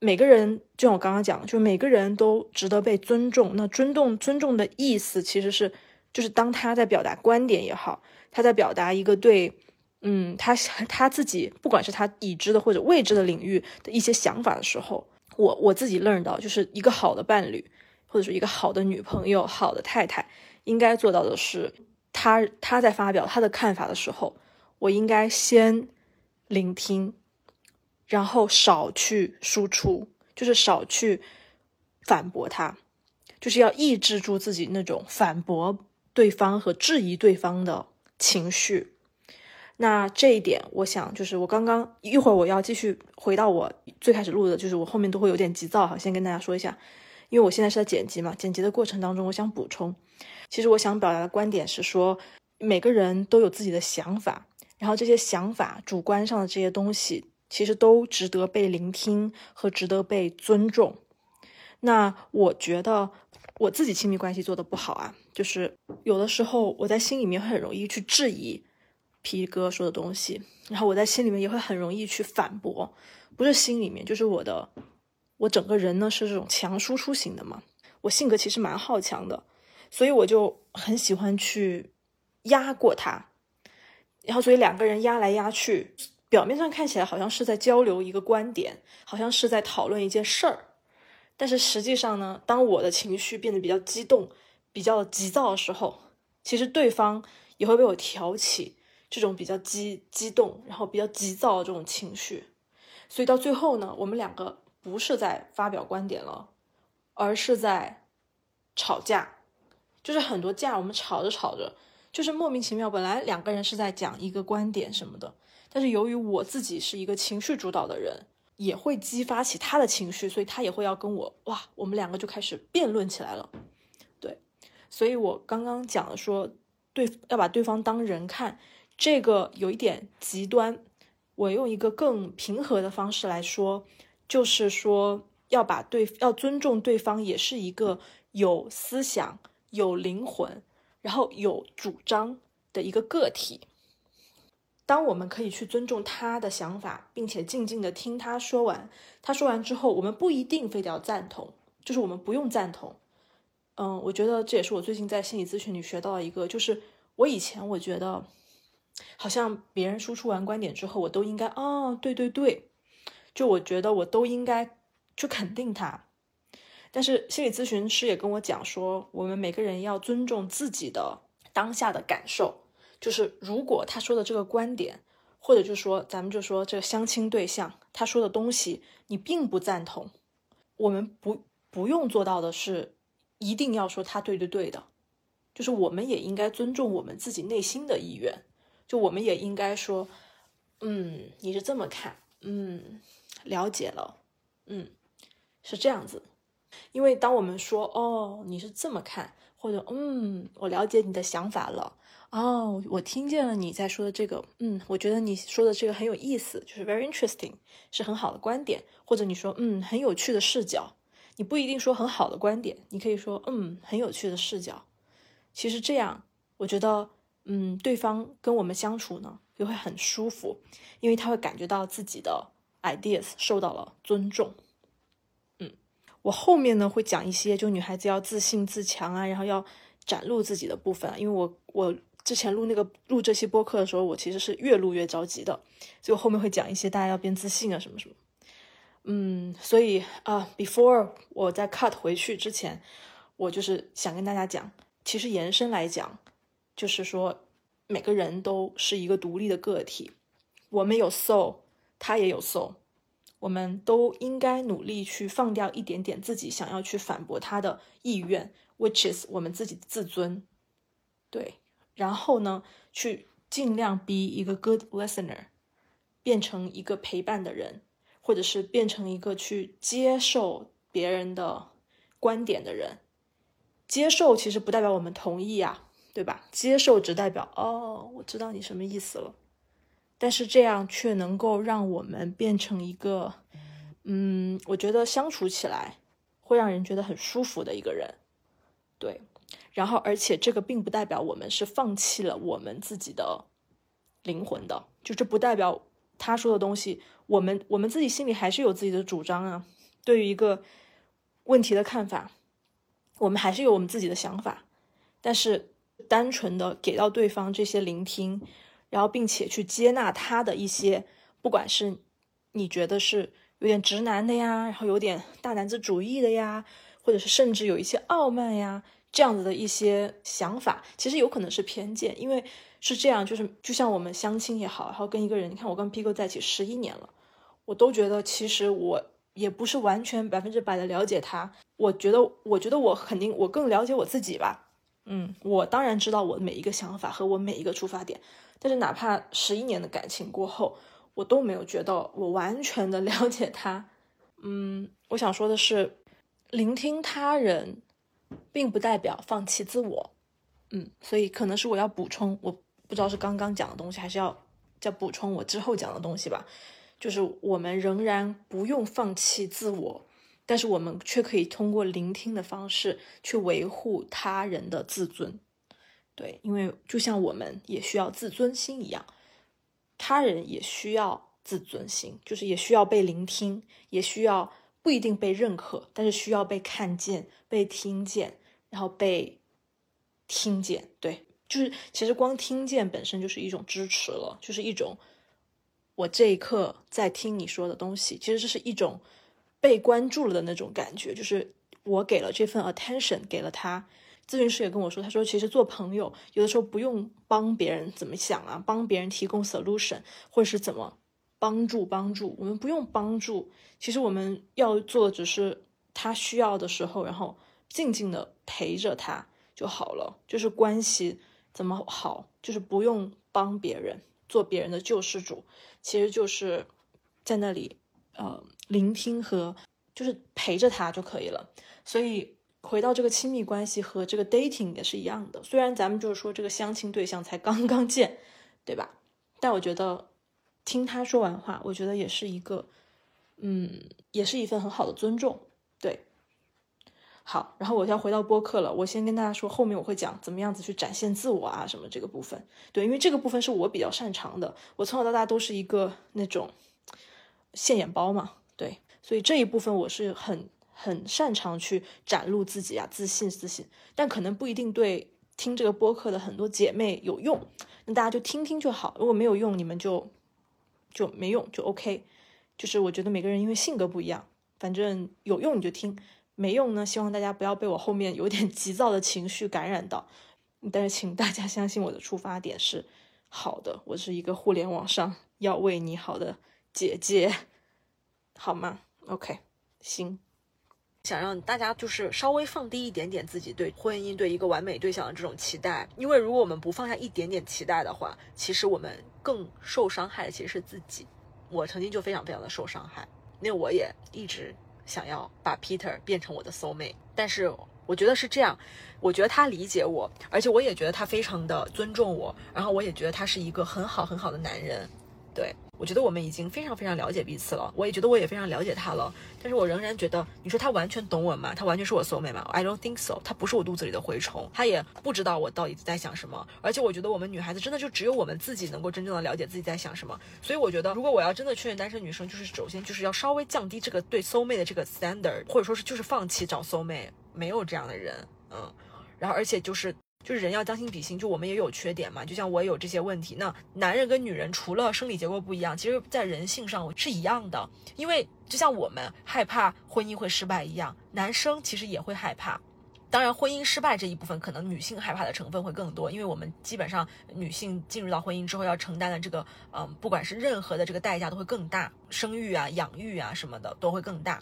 每个人，就像我刚刚讲，就每个人都值得被尊重。那尊重，尊重的意思其实是，就是当他在表达观点也好，他在表达一个对，嗯，他他自己，不管是他已知的或者未知的领域的一些想法的时候，我我自己 learn 到，就是一个好的伴侣。或者是一个好的女朋友、好的太太，应该做到的是，他他在发表他的看法的时候，我应该先聆听，然后少去输出，就是少去反驳他，就是要抑制住自己那种反驳对方和质疑对方的情绪。那这一点，我想就是我刚刚一会儿我要继续回到我最开始录的，就是我后面都会有点急躁哈，先跟大家说一下。因为我现在是在剪辑嘛，剪辑的过程当中，我想补充，其实我想表达的观点是说，每个人都有自己的想法，然后这些想法、主观上的这些东西，其实都值得被聆听和值得被尊重。那我觉得我自己亲密关系做的不好啊，就是有的时候我在心里面会很容易去质疑皮哥说的东西，然后我在心里面也会很容易去反驳，不是心里面，就是我的。我整个人呢是这种强输出型的嘛，我性格其实蛮好强的，所以我就很喜欢去压过他，然后所以两个人压来压去，表面上看起来好像是在交流一个观点，好像是在讨论一件事儿，但是实际上呢，当我的情绪变得比较激动、比较急躁的时候，其实对方也会被我挑起这种比较激激动，然后比较急躁的这种情绪，所以到最后呢，我们两个。不是在发表观点了，而是在吵架。就是很多架，我们吵着吵着，就是莫名其妙。本来两个人是在讲一个观点什么的，但是由于我自己是一个情绪主导的人，也会激发起他的情绪，所以他也会要跟我哇，我们两个就开始辩论起来了。所以我刚刚讲的说，对，要把对方当人看，这个有一点极端。我用一个更平和的方式来说。就是说，要把对要尊重对方，也是一个有思想、有灵魂，然后有主张的一个个体。当我们可以去尊重他的想法，并且静静的听他说完，他说完之后，我们不一定非得要赞同，就是我们不用赞同。嗯，我觉得这也是我最近在心理咨询里学到的一个，就是我以前我觉得，好像别人输出完观点之后，我都应该哦，对对对，就我觉得我都应该去肯定他。但是心理咨询师也跟我讲说，我们每个人要尊重自己的当下的感受。就是如果他说的这个观点，或者就说咱们就说这个相亲对象他说的东西你并不赞同，我们不不用做到的是一定要说他对对对的，就是我们也应该尊重我们自己内心的意愿，就我们也应该说，嗯，你是这么看，嗯，了解了，嗯，是这样子。因为当我们说“哦，你是这么看”，或者“嗯，我了解你的想法了”，哦，我听见了你在说的这个，嗯，我觉得你说的这个很有意思，就是 very interesting，是很好的观点，或者你说“嗯，很有趣的视角”，你不一定说很好的观点，你可以说“嗯，很有趣的视角”。其实这样，我觉得，嗯，对方跟我们相处呢，就会很舒服，因为他会感觉到自己的 ideas 受到了尊重。嗯我后面呢会讲一些，就女孩子要自信自强啊，然后要展露自己的部分。因为我我之前录那个录这期播客的时候，我其实是越录越着急的，所以我后面会讲一些大家要变自信啊什么什么。嗯，所以啊，before 我在 cut 回去之前，我就是想跟大家讲，其实延伸来讲，就是说每个人都是一个独立的个体，我们有 soul，他也有 soul。我们都应该努力去放掉一点点自己想要去反驳他的意愿，which is 我们自己的自尊，对，然后呢，去尽量 be 一个 good listener，变成一个陪伴的人，或者是变成一个去接受别人的观点的人。接受其实不代表我们同意啊，对吧？接受只代表哦，我知道你什么意思了。但是这样却能够让我们变成一个，嗯，我觉得相处起来会让人觉得很舒服的一个人，对。然后，而且这个并不代表我们是放弃了我们自己的灵魂的，就这不代表他说的东西，我们我们自己心里还是有自己的主张啊。对于一个问题的看法，我们还是有我们自己的想法，但是单纯的给到对方这些聆听。然后，并且去接纳他的一些，不管是你觉得是有点直男的呀，然后有点大男子主义的呀，或者是甚至有一些傲慢呀，这样子的一些想法，其实有可能是偏见，因为是这样，就是就像我们相亲也好，然后跟一个人，你看我跟 Pico 在一起十一年了，我都觉得其实我也不是完全百分之百的了解他，我觉得，我觉得我肯定我更了解我自己吧，嗯，我当然知道我的每一个想法和我每一个出发点。但是哪怕十一年的感情过后，我都没有觉得我完全的 了解他。嗯，我想说的是，聆听他人，并不代表放弃自我。嗯，所以可能是我要补充，我不知道是刚刚讲的东西，还是要再补充我之后讲的东西吧。就是我们仍然不用放弃自我，但是我们却可以通过聆听的方式去维护他人的自尊。对，因为就像我们也需要自尊心一样，他人也需要自尊心，就是也需要被聆听，也需要不一定被认可，但是需要被看见、被听见，然后被听见。对，就是其实光听见本身就是一种支持了，就是一种我这一刻在听你说的东西，其实这是一种被关注了的那种感觉，就是我给了这份 attention 给了他。咨询师也跟我说，他说其实做朋友有的时候不用帮别人怎么想啊，帮别人提供 solution 或者是怎么帮助帮助，我们不用帮助，其实我们要做的只是他需要的时候，然后静静的陪着他就好了。就是关系怎么好，就是不用帮别人做别人的救世主，其实就是在那里呃聆听和就是陪着他就可以了。所以。回到这个亲密关系和这个 dating 也是一样的，虽然咱们就是说这个相亲对象才刚刚见，对吧？但我觉得听他说完话，我觉得也是一个，嗯，也是一份很好的尊重。对，好，然后我要回到播客了，我先跟大家说，后面我会讲怎么样子去展现自我啊什么这个部分。对，因为这个部分是我比较擅长的，我从小到大都是一个那种现眼包嘛，对，所以这一部分我是很。很擅长去展露自己啊，自信自信，但可能不一定对听这个播客的很多姐妹有用，那大家就听听就好。如果没有用，你们就就没用就 OK。就是我觉得每个人因为性格不一样，反正有用你就听，没用呢，希望大家不要被我后面有点急躁的情绪感染到。但是请大家相信我的出发点是好的，我是一个互联网上要为你好的姐姐，好吗？OK，行。想让大家就是稍微放低一点点自己对婚姻、对一个完美对象的这种期待，因为如果我们不放下一点点期待的话，其实我们更受伤害的其实是自己。我曾经就非常非常的受伤害，那我也一直想要把 Peter 变成我的 soul mate，但是我觉得是这样，我觉得他理解我，而且我也觉得他非常的尊重我，然后我也觉得他是一个很好很好的男人，对。我觉得我们已经非常非常了解彼此了，我也觉得我也非常了解他了，但是我仍然觉得，你说他完全懂我吗？他完全是我 soul mate 吗？I don't think so。他不是我肚子里的蛔虫，他也不知道我到底在想什么。而且我觉得我们女孩子真的就只有我们自己能够真正的了解自己在想什么。所以我觉得，如果我要真的劝单身女生，就是首先就是要稍微降低这个对 soul mate 的这个 standard，或者说是就是放弃找 soul mate，没有这样的人，嗯。然后而且就是。就是人要将心比心，就我们也有缺点嘛，就像我有这些问题。那男人跟女人除了生理结构不一样，其实在人性上是一样的。因为就像我们害怕婚姻会失败一样，男生其实也会害怕。当然，婚姻失败这一部分可能女性害怕的成分会更多，因为我们基本上女性进入到婚姻之后要承担的这个，嗯，不管是任何的这个代价都会更大，生育啊、养育啊什么的都会更大。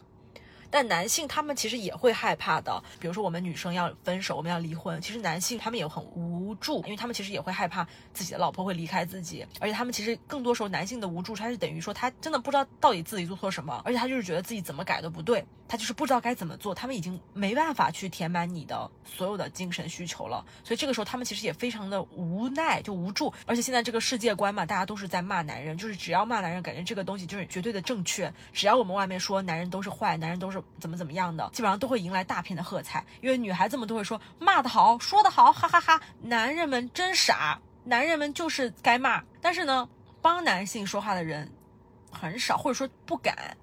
但男性他们其实也会害怕的，比如说我们女生要分手，我们要离婚，其实男性他们也很无助，因为他们其实也会害怕自己的老婆会离开自己，而且他们其实更多时候男性的无助，他是等于说他真的不知道到底自己做错什么，而且他就是觉得自己怎么改都不对，他就是不知道该怎么做，他们已经没办法去填满你的所有的精神需求了，所以这个时候他们其实也非常的无奈，就无助，而且现在这个世界观嘛，大家都是在骂男人，就是只要骂男人，感觉这个东西就是绝对的正确，只要我们外面说男人都是坏，男人都是。怎么怎么样的，基本上都会迎来大片的喝彩，因为女孩子们都会说骂得好，说得好，哈哈哈！男人们真傻，男人们就是该骂。但是呢，帮男性说话的人很少，或者说不敢。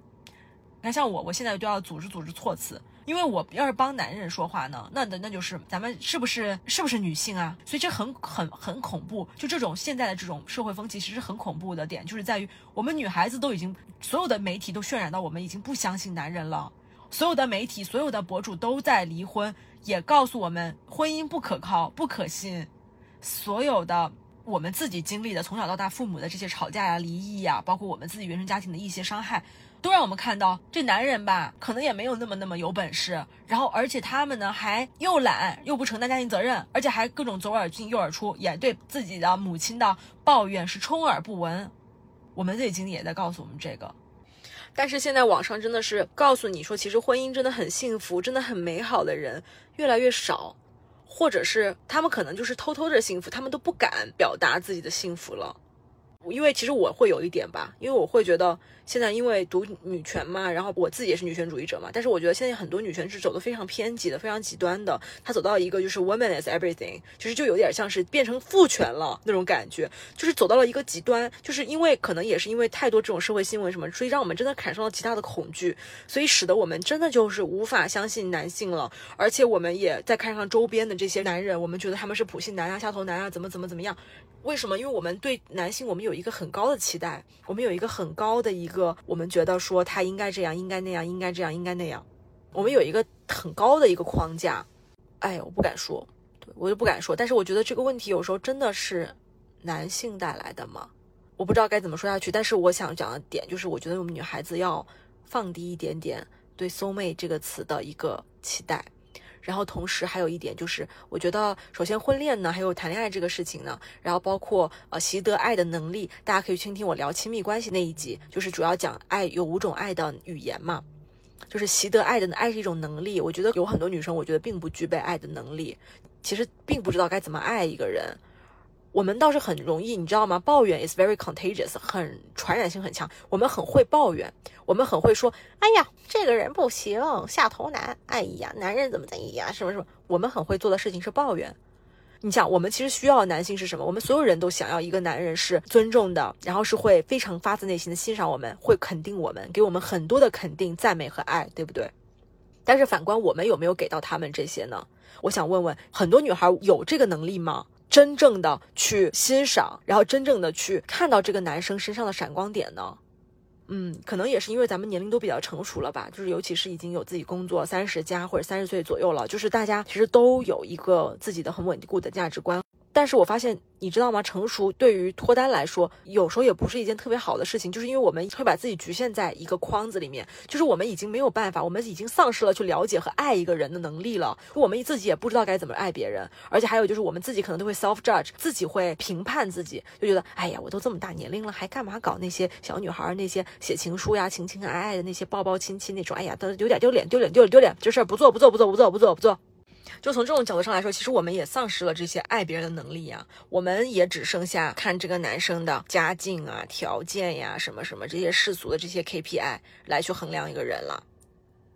你看，像我，我现在就要组织组织措辞，因为我要是帮男人说话呢，那那那就是咱们是不是是不是女性啊？所以这很很很恐怖。就这种现在的这种社会风气，其实很恐怖的点，就是在于我们女孩子都已经所有的媒体都渲染到我们已经不相信男人了。所有的媒体、所有的博主都在离婚，也告诉我们婚姻不可靠、不可信。所有的我们自己经历的从小到大父母的这些吵架呀、离异呀，包括我们自己原生家庭的一些伤害，都让我们看到这男人吧，可能也没有那么那么有本事。然后，而且他们呢，还又懒又不承担家庭责任，而且还各种左耳进右耳出，也对自己的母亲的抱怨是充耳不闻。我们自己经历也在告诉我们这个。但是现在网上真的是告诉你说，其实婚姻真的很幸福，真的很美好的人越来越少，或者是他们可能就是偷偷的幸福，他们都不敢表达自己的幸福了。因为其实我会有一点吧，因为我会觉得。现在因为读女权嘛，然后我自己也是女权主义者嘛，但是我觉得现在很多女权是走的非常偏激的，非常极端的。她走到一个就是 woman is everything，其实就有点像是变成父权了那种感觉，就是走到了一个极端。就是因为可能也是因为太多这种社会新闻什么，所以让我们真的感受到极大的恐惧，所以使得我们真的就是无法相信男性了。而且我们也在看上周边的这些男人，我们觉得他们是普信男啊、下头男啊，怎么怎么怎么样？为什么？因为我们对男性我们有一个很高的期待，我们有一个很高的一个。个我们觉得说他应该这样，应该那样，应该这样，应该那样，我们有一个很高的一个框架。哎，我不敢说，对我就不敢说。但是我觉得这个问题有时候真的是男性带来的吗？我不知道该怎么说下去。但是我想讲的点就是，我觉得我们女孩子要放低一点点对 “soul mate” 这个词的一个期待。然后同时还有一点就是，我觉得首先婚恋呢，还有谈恋爱这个事情呢，然后包括呃习得爱的能力，大家可以听听我聊亲密关系那一集，就是主要讲爱有五种爱的语言嘛，就是习得爱的爱是一种能力。我觉得有很多女生，我觉得并不具备爱的能力，其实并不知道该怎么爱一个人。我们倒是很容易，你知道吗？抱怨 is very contagious，很传染性很强。我们很会抱怨，我们很会说，哎呀，这个人不行，下头男，哎呀，男人怎么怎样，什么什么。我们很会做的事情是抱怨。你想，我们其实需要男性是什么？我们所有人都想要一个男人是尊重的，然后是会非常发自内心的欣赏我们，会肯定我们，给我们很多的肯定、赞美和爱，对不对？但是反观我们有没有给到他们这些呢？我想问问，很多女孩有这个能力吗？真正的去欣赏，然后真正的去看到这个男生身上的闪光点呢？嗯，可能也是因为咱们年龄都比较成熟了吧，就是尤其是已经有自己工作三十加或者三十岁左右了，就是大家其实都有一个自己的很稳固的价值观。但是我发现，你知道吗？成熟对于脱单来说，有时候也不是一件特别好的事情，就是因为我们会把自己局限在一个框子里面，就是我们已经没有办法，我们已经丧失了去了解和爱一个人的能力了。我们自己也不知道该怎么爱别人，而且还有就是我们自己可能都会 self judge，自己会评判自己，就觉得，哎呀，我都这么大年龄了，还干嘛搞那些小女孩那些写情书呀、情情爱爱的那些抱抱亲亲那种，哎呀，都有点丢脸，丢脸，丢脸，丢脸，这事儿不做，不做，不做，不做，不做，不做。就从这种角度上来说，其实我们也丧失了这些爱别人的能力呀。我们也只剩下看这个男生的家境啊、条件呀、什么什么这些世俗的这些 KPI 来去衡量一个人了。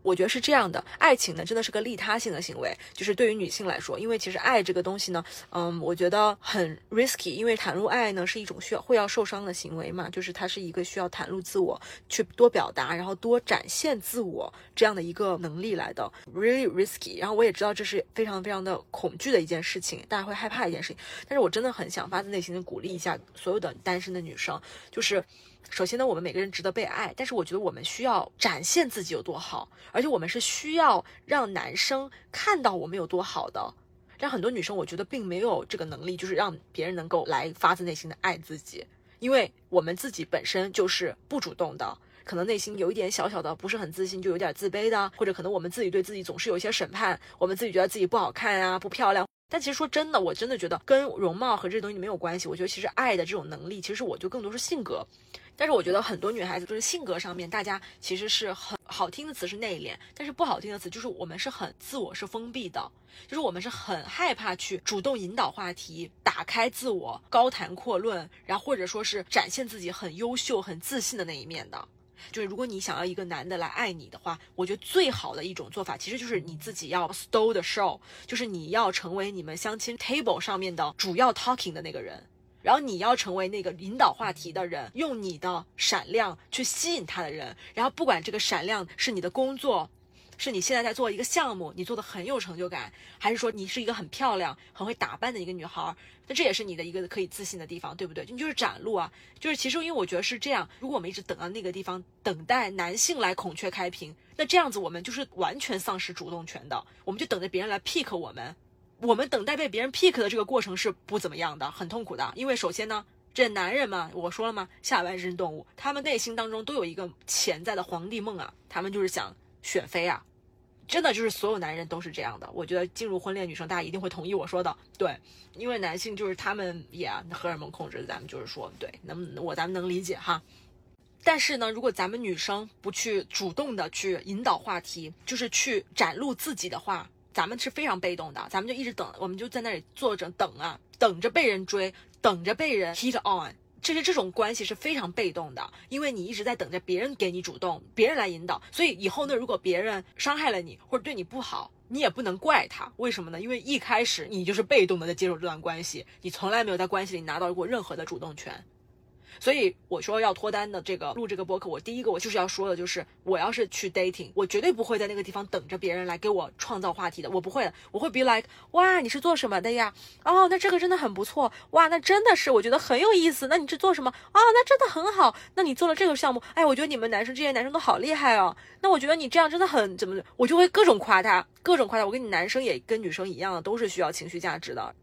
我觉得是这样的，爱情呢真的是个利他性的行为，就是对于女性来说，因为其实爱这个东西呢，嗯，我觉得很 risky，因为袒露爱呢是一种需要会要受伤的行为嘛，就是它是一个需要袒露自我，去多表达，然后多展现自我这样的一个能力来的，really risky。然后我也知道这是非常非常的恐惧的一件事情，大家会害怕一件事情，但是我真的很想发自内心的鼓励一下所有的单身的女生，就是。首先呢，我们每个人值得被爱，但是我觉得我们需要展现自己有多好，而且我们是需要让男生看到我们有多好的。但很多女生，我觉得并没有这个能力，就是让别人能够来发自内心的爱自己，因为我们自己本身就是不主动的，可能内心有一点小小的不是很自信，就有点自卑的，或者可能我们自己对自己总是有一些审判，我们自己觉得自己不好看啊，不漂亮。但其实说真的，我真的觉得跟容貌和这些东西没有关系。我觉得其实爱的这种能力，其实我就更多是性格。但是我觉得很多女孩子就是性格上面，大家其实是很好听的词是内敛，但是不好听的词就是我们是很自我是封闭的，就是我们是很害怕去主动引导话题，打开自我，高谈阔论，然后或者说是展现自己很优秀、很自信的那一面的。就是如果你想要一个男的来爱你的话，我觉得最好的一种做法，其实就是你自己要 stole the show，就是你要成为你们相亲 table 上面的主要 talking 的那个人。然后你要成为那个引导话题的人，用你的闪亮去吸引他的人。然后不管这个闪亮是你的工作，是你现在在做一个项目，你做的很有成就感，还是说你是一个很漂亮、很会打扮的一个女孩，那这也是你的一个可以自信的地方，对不对？你就是展露啊，就是其实因为我觉得是这样，如果我们一直等到那个地方等待男性来孔雀开屏，那这样子我们就是完全丧失主动权的，我们就等着别人来 pick 我们。我们等待被别人 pick 的这个过程是不怎么样的，很痛苦的。因为首先呢，这男人嘛，我说了嘛，下半身动物，他们内心当中都有一个潜在的皇帝梦啊，他们就是想选妃啊，真的就是所有男人都是这样的。我觉得进入婚恋女生，大家一定会同意我说的，对，因为男性就是他们也荷尔蒙控制，咱们就是说，对，能我咱们能理解哈。但是呢，如果咱们女生不去主动的去引导话题，就是去展露自己的话。咱们是非常被动的，咱们就一直等，我们就在那里坐着等啊，等着被人追，等着被人 hit on。其实这种关系是非常被动的，因为你一直在等着别人给你主动，别人来引导。所以以后呢，如果别人伤害了你或者对你不好，你也不能怪他。为什么呢？因为一开始你就是被动的在接受这段关系，你从来没有在关系里拿到过任何的主动权。所以我说要脱单的这个录这个播客，我第一个我就是要说的，就是我要是去 dating，我绝对不会在那个地方等着别人来给我创造话题的，我不会的，我会 be like，哇，你是做什么的呀？哦，那这个真的很不错，哇，那真的是我觉得很有意思。那你是做什么？哦，那真的很好。那你做了这个项目，哎，我觉得你们男生这些男生都好厉害哦。那我觉得你这样真的很怎么，我就会各种夸他，各种夸他。我跟你男生也跟女生一样，都是需要情绪价值的。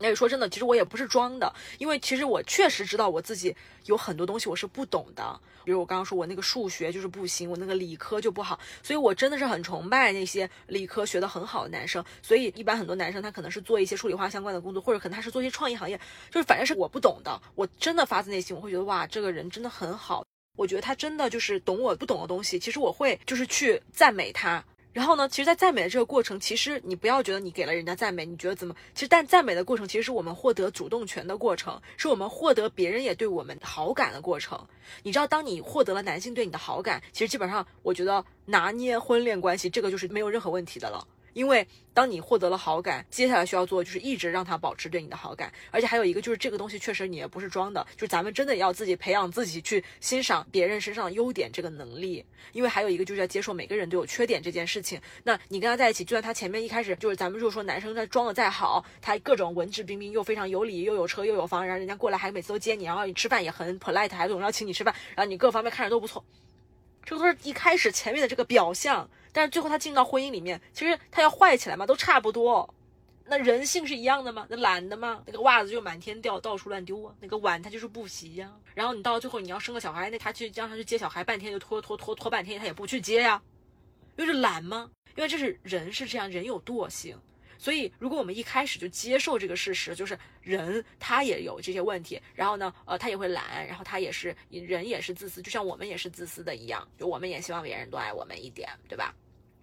那说真的，其实我也不是装的，因为其实我确实知道我自己有很多东西我是不懂的，比如我刚刚说我那个数学就是不行，我那个理科就不好，所以我真的是很崇拜那些理科学得很好的男生。所以一般很多男生他可能是做一些数理化相关的工作，或者可能他是做一些创意行业，就是反正是我不懂的，我真的发自内心我会觉得哇，这个人真的很好，我觉得他真的就是懂我不懂的东西，其实我会就是去赞美他。然后呢？其实，在赞美的这个过程，其实你不要觉得你给了人家赞美，你觉得怎么？其实，但赞美的过程，其实是我们获得主动权的过程，是我们获得别人也对我们好感的过程。你知道，当你获得了男性对你的好感，其实基本上，我觉得拿捏婚恋关系这个就是没有任何问题的了。因为当你获得了好感，接下来需要做的就是一直让他保持对你的好感，而且还有一个就是这个东西确实你也不是装的，就是咱们真的要自己培养自己去欣赏别人身上的优点这个能力。因为还有一个就是要接受每个人都有缺点这件事情。那你跟他在一起，就算他前面一开始就是咱们就说男生他装的再好，他各种文质彬彬又非常有礼，又有车又有房，然后人家过来还每次都接你，然后你吃饭也很 polite，还总要请你吃饭，然后你各方面看着都不错，这都是一开始前面的这个表象。但是最后他进到婚姻里面，其实他要坏起来嘛，都差不多。那人性是一样的吗？那懒的吗？那个袜子就满天掉，到处乱丢啊。那个碗他就是不洗呀。然后你到最后你要生个小孩，那他去让他去接小孩，半天就拖拖拖拖半天，他也不去接呀。因为是懒吗？因为这是人是这样，人有惰性。所以如果我们一开始就接受这个事实，就是人他也有这些问题，然后呢，呃，他也会懒，然后他也是人也是自私，就像我们也是自私的一样，就我们也希望别人多爱我们一点，对吧？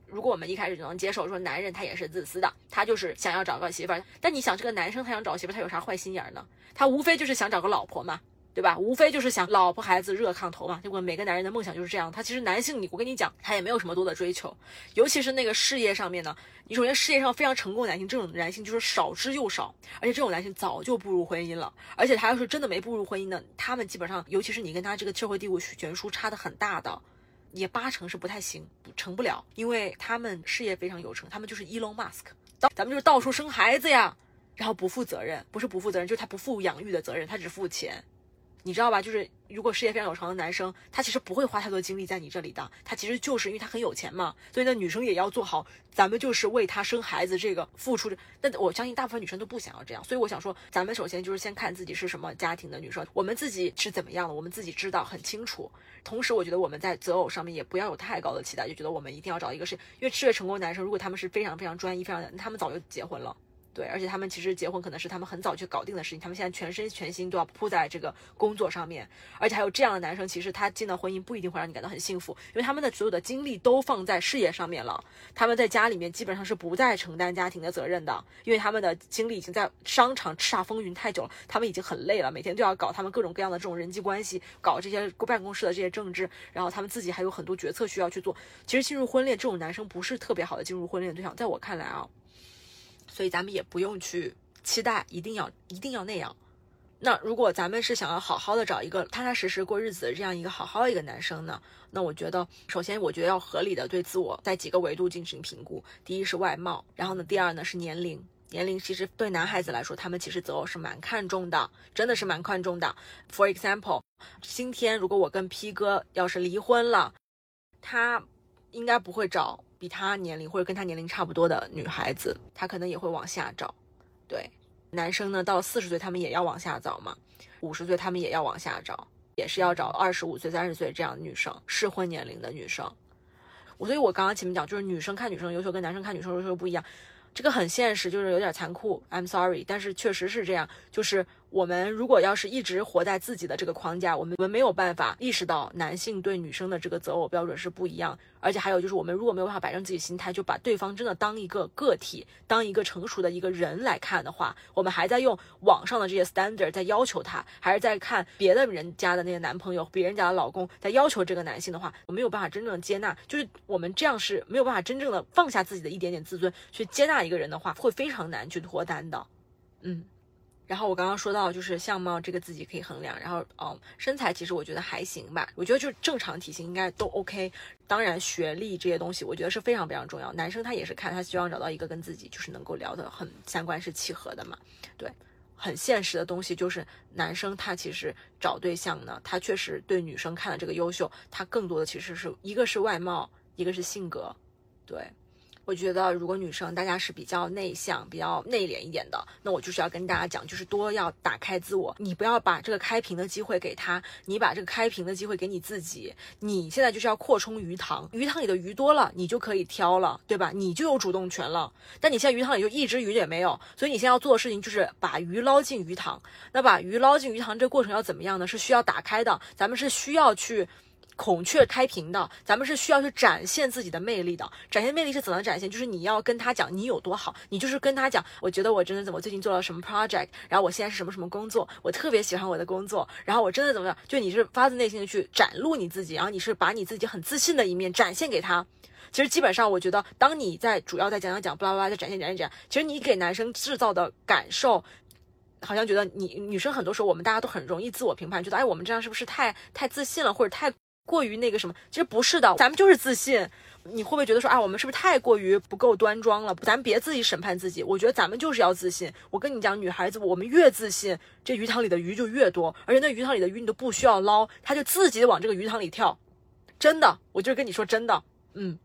如果我们一开始就能接受，说男人他也是自私的，他就是想要找个媳妇儿。但你想，这个男生他想找媳妇儿，他有啥坏心眼呢？他无非就是想找个老婆嘛，对吧？无非就是想老婆孩子热炕头嘛。结果每个男人的梦想就是这样。他其实男性，你我跟你讲，他也没有什么多的追求，尤其是那个事业上面呢。你首先事业上非常成功的男性，这种男性就是少之又少，而且这种男性早就步入婚姻了。而且他要是真的没步入婚姻呢，他们基本上，尤其是你跟他这个社会地位悬殊差的很大的。也八成是不太行，成不了，因为他们事业非常有成，他们就是 Elon Musk，到咱们就是到处生孩子呀，然后不负责任，不是不负责任，就是他不负养育的责任，他只付钱。你知道吧？就是如果事业非常有成的男生，他其实不会花太多精力在你这里的。他其实就是因为他很有钱嘛，所以呢，女生也要做好，咱们就是为他生孩子这个付出。那我相信大部分女生都不想要这样，所以我想说，咱们首先就是先看自己是什么家庭的女生，我们自己是怎么样的，我们自己知道很清楚。同时，我觉得我们在择偶上面也不要有太高的期待，就觉得我们一定要找一个是因为事业成功的男生，如果他们是非常非常专一、非常，他们早就结婚了。对，而且他们其实结婚可能是他们很早就搞定的事情，他们现在全身全心都要扑在这个工作上面，而且还有这样的男生，其实他进到婚姻不一定会让你感到很幸福，因为他们的所有的精力都放在事业上面了，他们在家里面基本上是不再承担家庭的责任的，因为他们的精力已经在商场叱咤风云太久了，他们已经很累了，每天都要搞他们各种各样的这种人际关系，搞这些办公室的这些政治，然后他们自己还有很多决策需要去做。其实进入婚恋这种男生不是特别好的进入婚恋对象，在我看来啊，所以咱们也不用去。期待一定要一定要那样。那如果咱们是想要好好的找一个踏踏实实过日子的这样一个好好的一个男生呢？那我觉得，首先我觉得要合理的对自我在几个维度进行评估。第一是外貌，然后呢，第二呢是年龄。年龄其实对男孩子来说，他们其实择偶是蛮看重的，真的是蛮看重的。For example，今天如果我跟 P 哥要是离婚了，他应该不会找比他年龄或者跟他年龄差不多的女孩子，他可能也会往下找。对。男生呢，到了四十岁他们也要往下找嘛，五十岁他们也要往下找，也是要找二十五岁、三十岁这样的女生，适婚年龄的女生。我所以，我刚刚前面讲，就是女生看女生优秀跟男生看女生优秀不一样，这个很现实，就是有点残酷。I'm sorry，但是确实是这样，就是。我们如果要是一直活在自己的这个框架，我们我们没有办法意识到男性对女生的这个择偶标准是不一样。而且还有就是，我们如果没有办法摆正自己心态，就把对方真的当一个个体，当一个成熟的一个人来看的话，我们还在用网上的这些 standard 在要求他，还是在看别的人家的那些男朋友、别人家的老公在要求这个男性的话，我没有办法真正的接纳。就是我们这样是没有办法真正的放下自己的一点点自尊去接纳一个人的话，会非常难去脱单的。嗯。然后我刚刚说到，就是相貌这个自己可以衡量，然后嗯，身材其实我觉得还行吧，我觉得就是正常体型应该都 OK。当然学历这些东西，我觉得是非常非常重要。男生他也是看他希望找到一个跟自己就是能够聊得很三观是契合的嘛。对，很现实的东西就是男生他其实找对象呢，他确实对女生看的这个优秀，他更多的其实是一个是外貌，一个是性格，对。我觉得，如果女生大家是比较内向、比较内敛一点的，那我就是要跟大家讲，就是多要打开自我。你不要把这个开屏的机会给他，你把这个开屏的机会给你自己。你现在就是要扩充鱼塘，鱼塘里的鱼多了，你就可以挑了，对吧？你就有主动权了。但你现在鱼塘里就一只鱼也没有，所以你现在要做的事情就是把鱼捞进鱼塘。那把鱼捞进鱼塘这个过程要怎么样呢？是需要打开的，咱们是需要去。孔雀开屏的，咱们是需要去展现自己的魅力的。展现魅力是怎么展现？就是你要跟他讲你有多好，你就是跟他讲，我觉得我真的怎么最近做了什么 project，然后我现在是什么什么工作，我特别喜欢我的工作，然后我真的怎么样？就你是发自内心的去展露你自己，然后你是把你自己很自信的一面展现给他。其实基本上，我觉得当你在主要在讲讲讲，巴拉巴拉在展现展现展，其实你给男生制造的感受，好像觉得你女生很多时候我们大家都很容易自我评判，觉得哎我们这样是不是太太自信了，或者太过于那个什么？其实不是的，咱们就是自信。你会不会觉得说啊，我们是不是太过于不够端庄了？咱别自己审判自己。我觉得咱们就是要自信。我跟你讲，女孩子我们越自信，这鱼塘里的鱼就越多，而且那鱼塘里的鱼你都不需要捞，它就自己往这个鱼塘里跳。真的，我就是跟你说真的，嗯。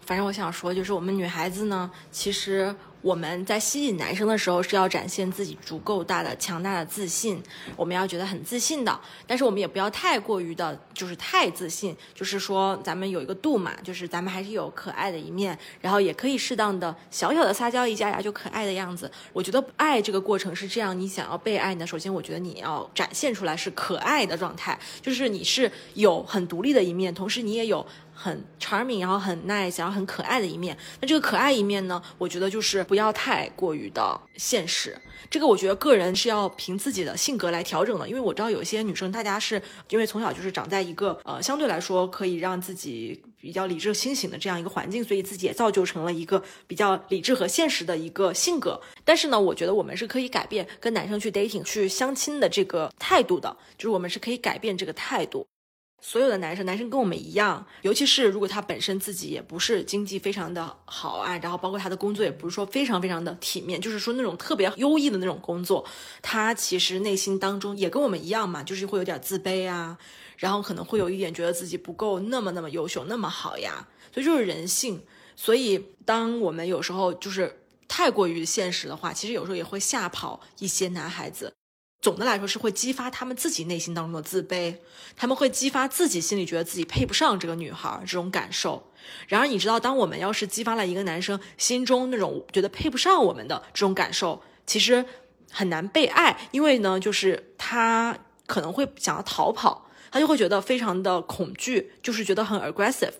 反正我想说，就是我们女孩子呢，其实。我们在吸引男生的时候是要展现自己足够大的、强大的自信，我们要觉得很自信的。但是我们也不要太过于的，就是太自信。就是说，咱们有一个度嘛，就是咱们还是有可爱的一面，然后也可以适当的小小的撒娇一下呀，就可爱的样子。我觉得爱这个过程是这样，你想要被爱呢，首先我觉得你要展现出来是可爱的状态，就是你是有很独立的一面，同时你也有。很 charming，然后很 nice，然后很可爱的一面。那这个可爱一面呢？我觉得就是不要太过于的现实。这个我觉得个人是要凭自己的性格来调整的。因为我知道有些女生，大家是因为从小就是长在一个呃相对来说可以让自己比较理智清醒的这样一个环境，所以自己也造就成了一个比较理智和现实的一个性格。但是呢，我觉得我们是可以改变跟男生去 dating 去相亲的这个态度的，就是我们是可以改变这个态度。所有的男生，男生跟我们一样，尤其是如果他本身自己也不是经济非常的好啊，然后包括他的工作也不是说非常非常的体面，就是说那种特别优异的那种工作，他其实内心当中也跟我们一样嘛，就是会有点自卑啊，然后可能会有一点觉得自己不够那么那么优秀那么好呀，所以就是人性。所以当我们有时候就是太过于现实的话，其实有时候也会吓跑一些男孩子。总的来说是会激发他们自己内心当中的自卑，他们会激发自己心里觉得自己配不上这个女孩这种感受。然而你知道，当我们要是激发了一个男生心中那种觉得配不上我们的这种感受，其实很难被爱，因为呢，就是他可能会想要逃跑，他就会觉得非常的恐惧，就是觉得很 aggressive。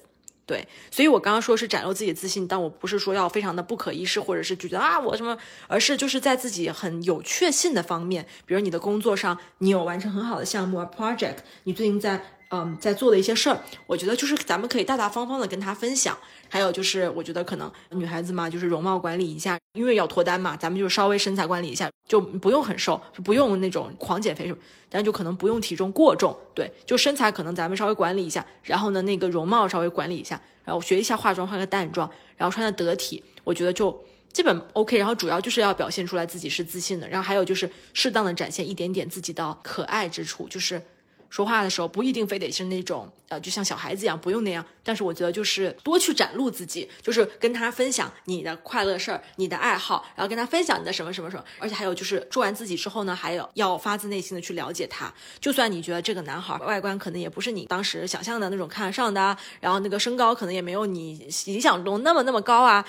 对，所以我刚刚说是展露自己的自信，但我不是说要非常的不可一世，或者是觉得啊我什么，而是就是在自己很有确信的方面，比如你的工作上，你有完成很好的项目 project，你最近在嗯在做的一些事儿，我觉得就是咱们可以大大方方的跟他分享。还有就是，我觉得可能女孩子嘛，就是容貌管理一下，因为要脱单嘛，咱们就稍微身材管理一下，就不用很瘦，不用那种狂减肥什么，但就可能不用体重过重，对，就身材可能咱们稍微管理一下，然后呢，那个容貌稍微管理一下，然后学一下化妆，化个淡妆，然后穿的得体，我觉得就基本 OK。然后主要就是要表现出来自己是自信的，然后还有就是适当的展现一点点自己的可爱之处，就是。说话的时候不一定非得是那种呃，就像小孩子一样，不用那样。但是我觉得就是多去展露自己，就是跟他分享你的快乐事儿、你的爱好，然后跟他分享你的什么什么什么。而且还有就是做完自己之后呢，还有要发自内心的去了解他。就算你觉得这个男孩外观可能也不是你当时想象的那种看得上的，然后那个身高可能也没有你理想中那么那么高啊。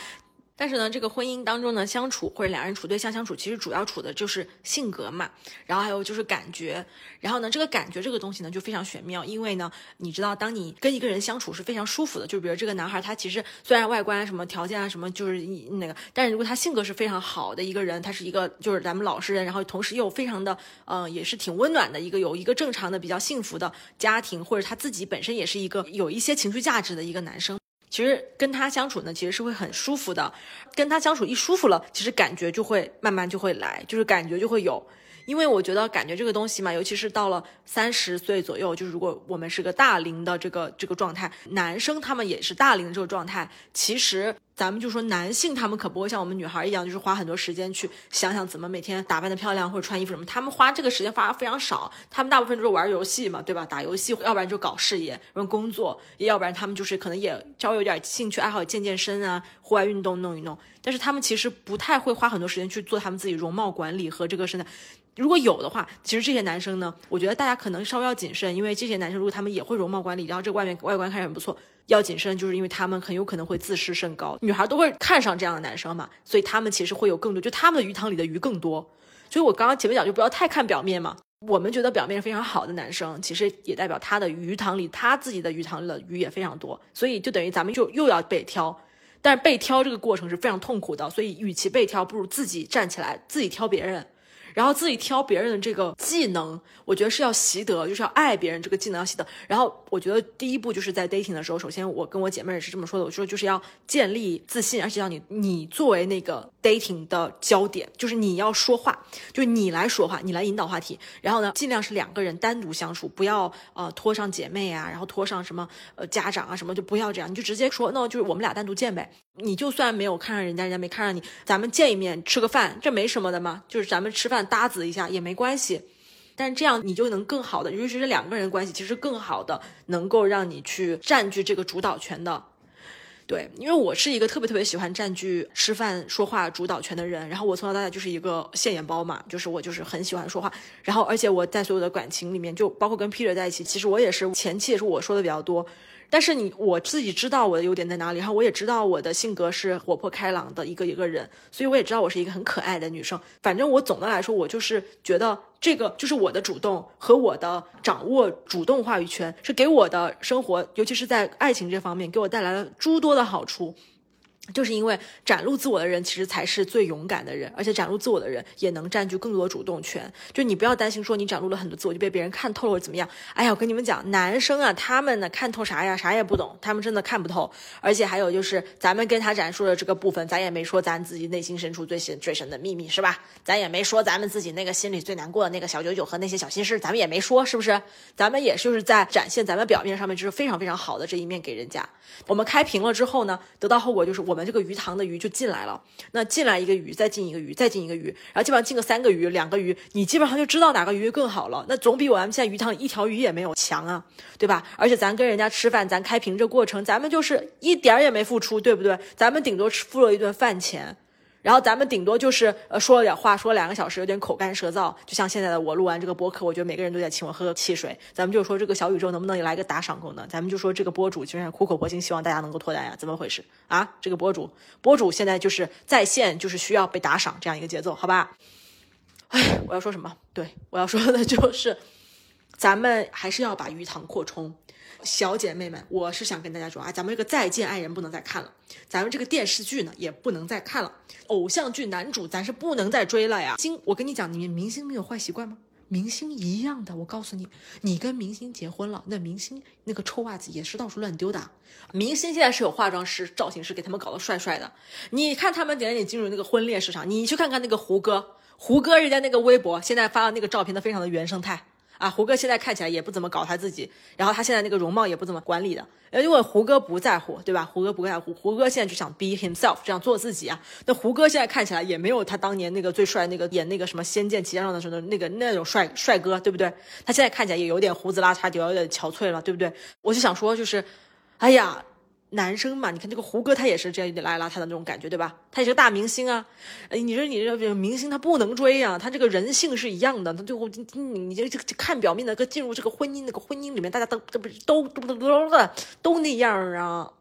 但是呢，这个婚姻当中呢，相处或者两人处对象相处，其实主要处的就是性格嘛，然后还有就是感觉，然后呢，这个感觉这个东西呢就非常玄妙，因为呢，你知道，当你跟一个人相处是非常舒服的，就比如这个男孩，他其实虽然外观什么条件啊什么就是那个，但是如果他性格是非常好的一个人，他是一个就是咱们老实人，然后同时又非常的嗯，也是挺温暖的一个有一个正常的比较幸福的家庭，或者他自己本身也是一个有一些情绪价值的一个男生。其实跟他相处呢，其实是会很舒服的。跟他相处一舒服了，其实感觉就会慢慢就会来，就是感觉就会有。因为我觉得感觉这个东西嘛，尤其是到了三十岁左右，就是如果我们是个大龄的这个这个状态，男生他们也是大龄的这个状态，其实咱们就说男性他们可不会像我们女孩一样，就是花很多时间去想想怎么每天打扮的漂亮或者穿衣服什么，他们花这个时间花非常少，他们大部分都是玩游戏嘛，对吧？打游戏，要不然就搞事业，然后工作，要不然他们就是可能也稍微有点兴趣爱好，健健身啊，户外运动弄一弄，但是他们其实不太会花很多时间去做他们自己容貌管理和这个身材。如果有的话，其实这些男生呢，我觉得大家可能稍微要谨慎，因为这些男生如果他们也会容貌管理，然后这外面外观看着很不错，要谨慎，就是因为他们很有可能会自视甚高，女孩都会看上这样的男生嘛，所以他们其实会有更多，就他们的鱼塘里的鱼更多。所以我刚刚前面讲就不要太看表面嘛，我们觉得表面非常好的男生，其实也代表他的鱼塘里他自己的鱼塘里的鱼也非常多，所以就等于咱们就又要被挑，但是被挑这个过程是非常痛苦的，所以与其被挑，不如自己站起来自己挑别人。然后自己挑别人的这个技能，我觉得是要习得，就是要爱别人这个技能要习得。然后我觉得第一步就是在 dating 的时候，首先我跟我姐妹也是这么说的，我说就是要建立自信，而且要你你作为那个 dating 的焦点，就是你要说话，就你来说话，你来引导话题。然后呢，尽量是两个人单独相处，不要呃拖上姐妹啊，然后拖上什么呃家长啊什么，就不要这样，你就直接说，那就是我们俩单独见呗。你就算没有看上人家，人家没看上你，咱们见一面吃个饭，这没什么的嘛，就是咱们吃饭搭子一下也没关系。但这样你就能更好的，尤其是两个人关系，其实更好的能够让你去占据这个主导权的。对，因为我是一个特别特别喜欢占据吃饭说话主导权的人，然后我从小到大就是一个现眼包嘛，就是我就是很喜欢说话，然后而且我在所有的感情里面，就包括跟 Peter 在一起，其实我也是前期也是我说的比较多。但是你我自己知道我的优点在哪里，然后我也知道我的性格是活泼开朗的一个一个人，所以我也知道我是一个很可爱的女生。反正我总的来说，我就是觉得这个就是我的主动和我的掌握主动话语权，是给我的生活，尤其是在爱情这方面，给我带来了诸多的好处。就是因为展露自我的人，其实才是最勇敢的人，而且展露自我的人也能占据更多的主动权。就你不要担心说你展露了很多自我就被别人看透了或者怎么样。哎呀，我跟你们讲，男生啊，他们呢看透啥呀？啥也不懂，他们真的看不透。而且还有就是，咱们跟他展述的这个部分，咱也没说咱自己内心深处最深最深的秘密，是吧？咱也没说咱们自己那个心里最难过的那个小九九和那些小心事，咱们也没说，是不是？咱们也就是在展现咱们表面上面就是非常非常好的这一面给人家。我们开屏了之后呢，得到后果就是我们这个鱼塘的鱼就进来了。那进来一个鱼，再进一个鱼，再进一个鱼，然后基本上进个三个鱼、两个鱼，你基本上就知道哪个鱼更好了。那总比我们现在鱼塘一条鱼也没有强啊，对吧？而且咱跟人家吃饭，咱开瓶这过程，咱们就是一点儿也没付出，对不对？咱们顶多吃付了一顿饭钱。然后咱们顶多就是呃说了点话，说了两个小时，有点口干舌燥。就像现在的我录完这个播客，我觉得每个人都在请我喝个汽水。咱们就说这个小宇宙能不能来个打赏功能？咱们就说这个博主就是苦口婆心，希望大家能够脱单呀？怎么回事啊？这个博主，博主现在就是在线，就是需要被打赏这样一个节奏，好吧？哎，我要说什么？对我要说的就是，咱们还是要把鱼塘扩充。小姐妹们，我是想跟大家说啊，咱们这个再见爱人不能再看了，咱们这个电视剧呢也不能再看了，偶像剧男主咱是不能再追了呀。星，我跟你讲，你们明星没有坏习惯吗？明星一样的，我告诉你，你跟明星结婚了，那明星那个臭袜子也是到处乱丢的。明星现在是有化妆师、造型师给他们搞得帅帅的，你看他们点点进入那个婚恋市场，你去看看那个胡歌，胡歌人家那个微博现在发的那个照片都非常的原生态。啊，胡歌现在看起来也不怎么搞他自己，然后他现在那个容貌也不怎么管理的，因为胡歌不在乎，对吧？胡歌不在乎，胡歌现在就想 be himself，这样做自己啊。那胡歌现在看起来也没有他当年那个最帅那个演那个什么《仙剑奇侠传》的时候那个那种帅帅哥，对不对？他现在看起来也有点胡子拉碴，有点憔悴了，对不对？我就想说，就是，哎呀。男生嘛，你看这个胡歌，他也是这样有点邋里邋遢的那种感觉，对吧？他也是个大明星啊。你说你这明星他不能追啊，他这个人性是一样的。他最后你你你这看表面的，跟进入这个婚姻那个婚姻里面，大家都这不是都都都都都那样啊。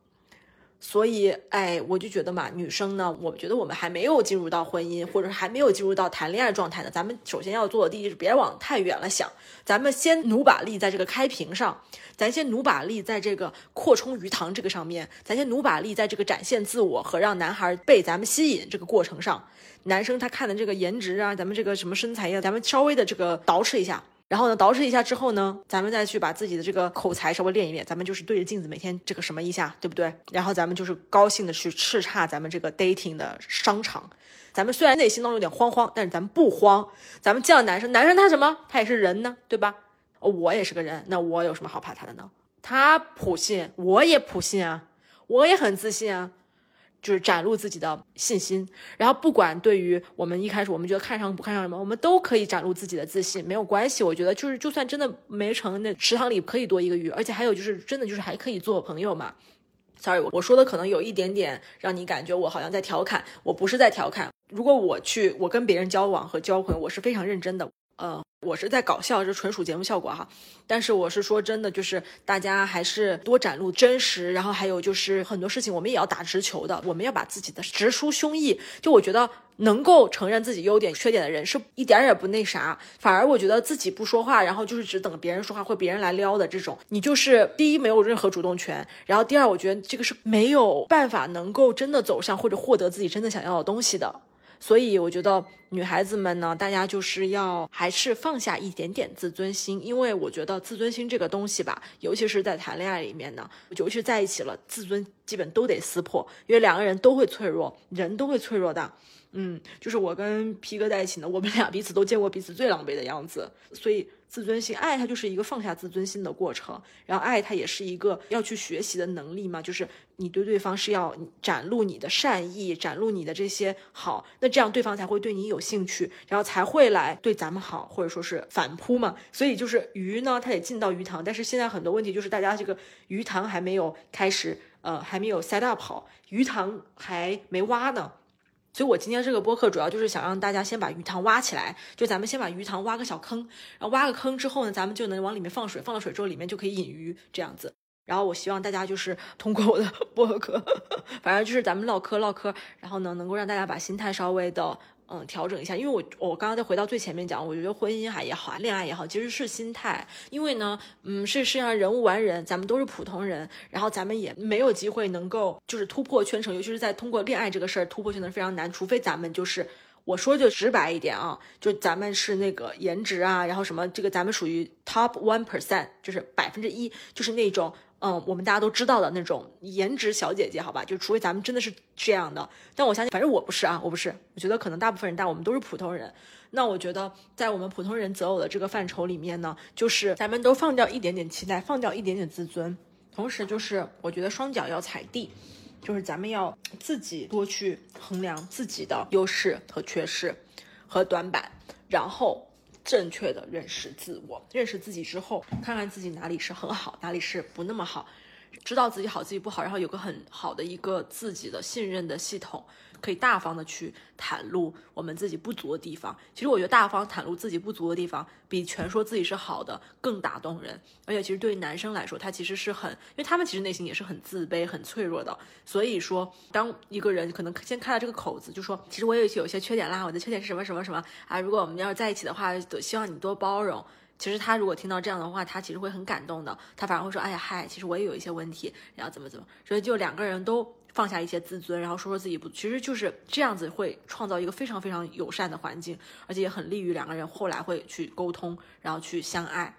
所以，哎，我就觉得嘛，女生呢，我觉得我们还没有进入到婚姻，或者还没有进入到谈恋爱状态呢。咱们首先要做的第一是别往太远了想，咱们先努把力在这个开屏上，咱先努把力在这个扩充鱼塘这个上面，咱先努把力在这个展现自我和让男孩被咱们吸引这个过程上。男生他看的这个颜值啊，咱们这个什么身材呀，咱们稍微的这个捯饬一下。然后呢，捯饬一下之后呢，咱们再去把自己的这个口才稍微练一练。咱们就是对着镜子每天这个什么一下，对不对？然后咱们就是高兴的去叱咤咱们这个 dating 的商场。咱们虽然内心当中有点慌慌，但是咱们不慌。咱们见男生，男生他什么？他也是人呢，对吧？我也是个人，那我有什么好怕他的呢？他普信，我也普信啊，我也很自信啊。就是展露自己的信心，然后不管对于我们一开始我们觉得看上不看上什么，我们都可以展露自己的自信，没有关系。我觉得就是就算真的没成，那池塘里可以多一个鱼，而且还有就是真的就是还可以做朋友嘛。Sorry，我说的可能有一点点让你感觉我好像在调侃，我不是在调侃。如果我去我跟别人交往和交朋友，我是非常认真的。呃，我是在搞笑，这纯属节目效果哈。但是我是说真的，就是大家还是多展露真实，然后还有就是很多事情我们也要打直球的，我们要把自己的直抒胸臆。就我觉得能够承认自己优点缺点的人，是一点也不那啥。反而我觉得自己不说话，然后就是只等别人说话或别人来撩的这种，你就是第一没有任何主动权，然后第二我觉得这个是没有办法能够真的走向或者获得自己真的想要的东西的。所以我觉得女孩子们呢，大家就是要还是放下一点点自尊心，因为我觉得自尊心这个东西吧，尤其是在谈恋爱里面呢，尤其在一起了，自尊基本都得撕破，因为两个人都会脆弱，人都会脆弱的。嗯，就是我跟皮哥在一起呢，我们俩彼此都见过彼此最狼狈的样子，所以自尊心，爱它就是一个放下自尊心的过程，然后爱它也是一个要去学习的能力嘛，就是你对对方是要展露你的善意，展露你的这些好，那这样对方才会对你有兴趣，然后才会来对咱们好，或者说是反扑嘛。所以就是鱼呢，它得进到鱼塘，但是现在很多问题就是大家这个鱼塘还没有开始，呃，还没有 set up 好，鱼塘还没挖呢。所以，我今天这个播客主要就是想让大家先把鱼塘挖起来，就咱们先把鱼塘挖个小坑，然后挖个坑之后呢，咱们就能往里面放水，放了水之后里面就可以引鱼这样子。然后我希望大家就是通过我的 播客，反正就是咱们唠嗑唠嗑，然后呢，能够让大家把心态稍微的。嗯，调整一下，因为我我刚刚再回到最前面讲，我觉得婚姻还也好啊，恋爱也好，其实是心态。因为呢，嗯，是世界上人无完人，咱们都是普通人，然后咱们也没有机会能够就是突破圈层，尤其是在通过恋爱这个事儿突破圈层非常难，除非咱们就是我说就直白一点啊，就咱们是那个颜值啊，然后什么这个咱们属于 top one percent，就是百分之一，就是那种。嗯，我们大家都知道的那种颜值小姐姐，好吧，就除非咱们真的是这样的，但我相信，反正我不是啊，我不是，我觉得可能大部分人，但我们都是普通人。那我觉得，在我们普通人择偶的这个范畴里面呢，就是咱们都放掉一点点期待，放掉一点点自尊，同时就是我觉得双脚要踩地，就是咱们要自己多去衡量自己的优势和缺失和短板，然后。正确的认识自我，认识自己之后，看看自己哪里是很好，哪里是不那么好，知道自己好自己不好，然后有个很好的一个自己的信任的系统。可以大方的去袒露我们自己不足的地方。其实我觉得大方袒露自己不足的地方，比全说自己是好的更打动人。而且其实对于男生来说，他其实是很，因为他们其实内心也是很自卑、很脆弱的。所以说，当一个人可能先开了这个口子，就说其实我也有些缺点啦，我的缺点是什么什么什么啊？如果我们要是在一起的话，希望你多包容。其实他如果听到这样的话，他其实会很感动的。他反而会说，哎呀嗨，其实我也有一些问题，然后怎么怎么。所以就两个人都。放下一些自尊，然后说说自己不，其实就是这样子会创造一个非常非常友善的环境，而且也很利于两个人后来会去沟通，然后去相爱。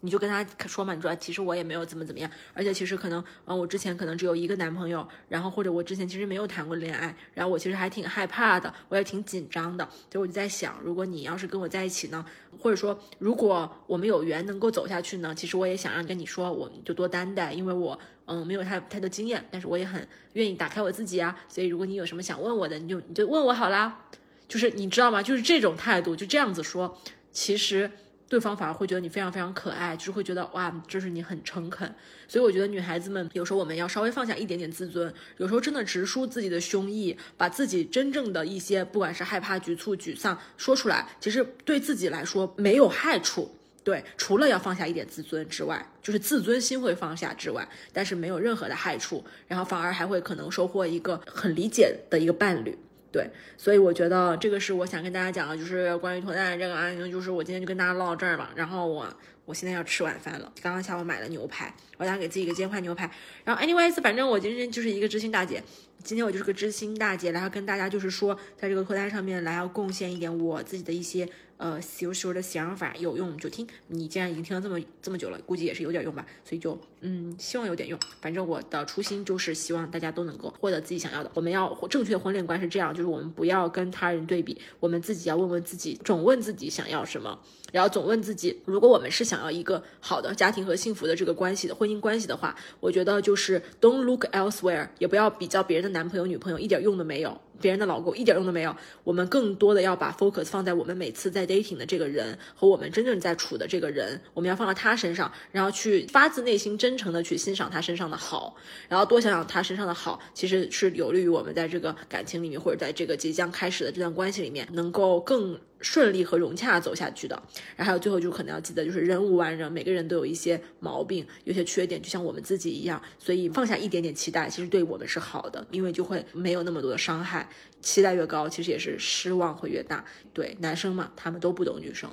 你就跟他说嘛，你说其实我也没有怎么怎么样，而且其实可能，嗯，我之前可能只有一个男朋友，然后或者我之前其实没有谈过恋爱，然后我其实还挺害怕的，我也挺紧张的，所以我就在想，如果你要是跟我在一起呢，或者说如果我们有缘能够走下去呢，其实我也想让跟你说，我就多担待，因为我。嗯，没有太太多经验，但是我也很愿意打开我自己啊。所以如果你有什么想问我的，你就你就问我好啦。就是你知道吗？就是这种态度，就这样子说，其实对方反而会觉得你非常非常可爱，就是会觉得哇，就是你很诚恳。所以我觉得女孩子们有时候我们要稍微放下一点点自尊，有时候真的直抒自己的胸臆，把自己真正的一些不管是害怕、局促、沮丧说出来，其实对自己来说没有害处。对，除了要放下一点自尊之外，就是自尊心会放下之外，但是没有任何的害处，然后反而还会可能收获一个很理解的一个伴侣。对，所以我觉得这个是我想跟大家讲的，就是关于脱单这个案例，就是我今天就跟大家唠到这儿吧。然后我我现在要吃晚饭了，刚刚下午买了牛排，我想给自己一个煎块牛排。然后 anyways，反正我今天就是一个知心大姐，今天我就是个知心大姐，然后跟大家就是说，在这个脱单上面来要贡献一点我自己的一些。呃，小小的想法有用就听。你既然已经听了这么这么久了，估计也是有点用吧。所以就嗯，希望有点用。反正我的初心就是希望大家都能够获得自己想要的。我们要正确的婚恋观是这样，就是我们不要跟他人对比，我们自己要问问自己，总问自己想要什么，然后总问自己，如果我们是想要一个好的家庭和幸福的这个关系的婚姻关系的话，我觉得就是 don't look elsewhere，也不要比较别人的男朋友女朋友，一点用都没有。别人的老公一点用都没有，我们更多的要把 focus 放在我们每次在 dating 的这个人和我们真正在处的这个人，我们要放到他身上，然后去发自内心真诚的去欣赏他身上的好，然后多想想他身上的好，其实是有利于我们在这个感情里面或者在这个即将开始的这段关系里面能够更。顺利和融洽走下去的，然后还有最后就可能要记得，就是人无完人，每个人都有一些毛病，有些缺点，就像我们自己一样，所以放下一点点期待，其实对我们是好的，因为就会没有那么多的伤害。期待越高，其实也是失望会越大。对，男生嘛，他们都不懂女生。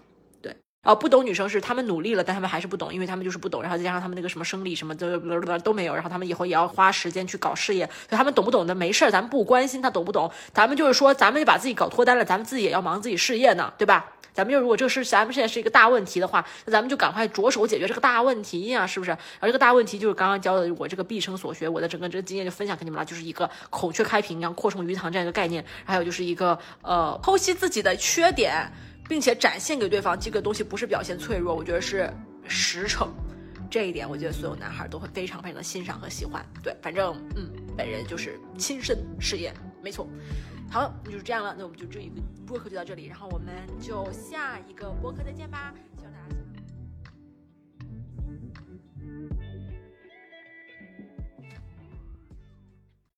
啊，不懂女生是他们努力了，但他们还是不懂，因为他们就是不懂，然后再加上他们那个什么生理什么的都没有，然后他们以后也要花时间去搞事业，所以他们懂不懂的没事儿，咱们不关心他懂不懂，咱们就是说，咱们就把自己搞脱单了，咱们自己也要忙自己事业呢，对吧？咱们就如果这个是咱们现在是一个大问题的话，那咱们就赶快着手解决这个大问题呀，是不是？然后这个大问题就是刚刚教的我这个毕生所学，我的整个这个经验就分享给你们了，就是一个孔雀开屏，然后扩充鱼塘这样一个概念，还有就是一个呃剖析自己的缺点。并且展现给对方，这个东西不是表现脆弱，我觉得是实诚。这一点，我觉得所有男孩都会非常非常的欣赏和喜欢。对，反正嗯，本人就是亲身试验，没错。好，那就是这样了，那我们就这一个播客就到这里，然后我们就下一个播客再见吧。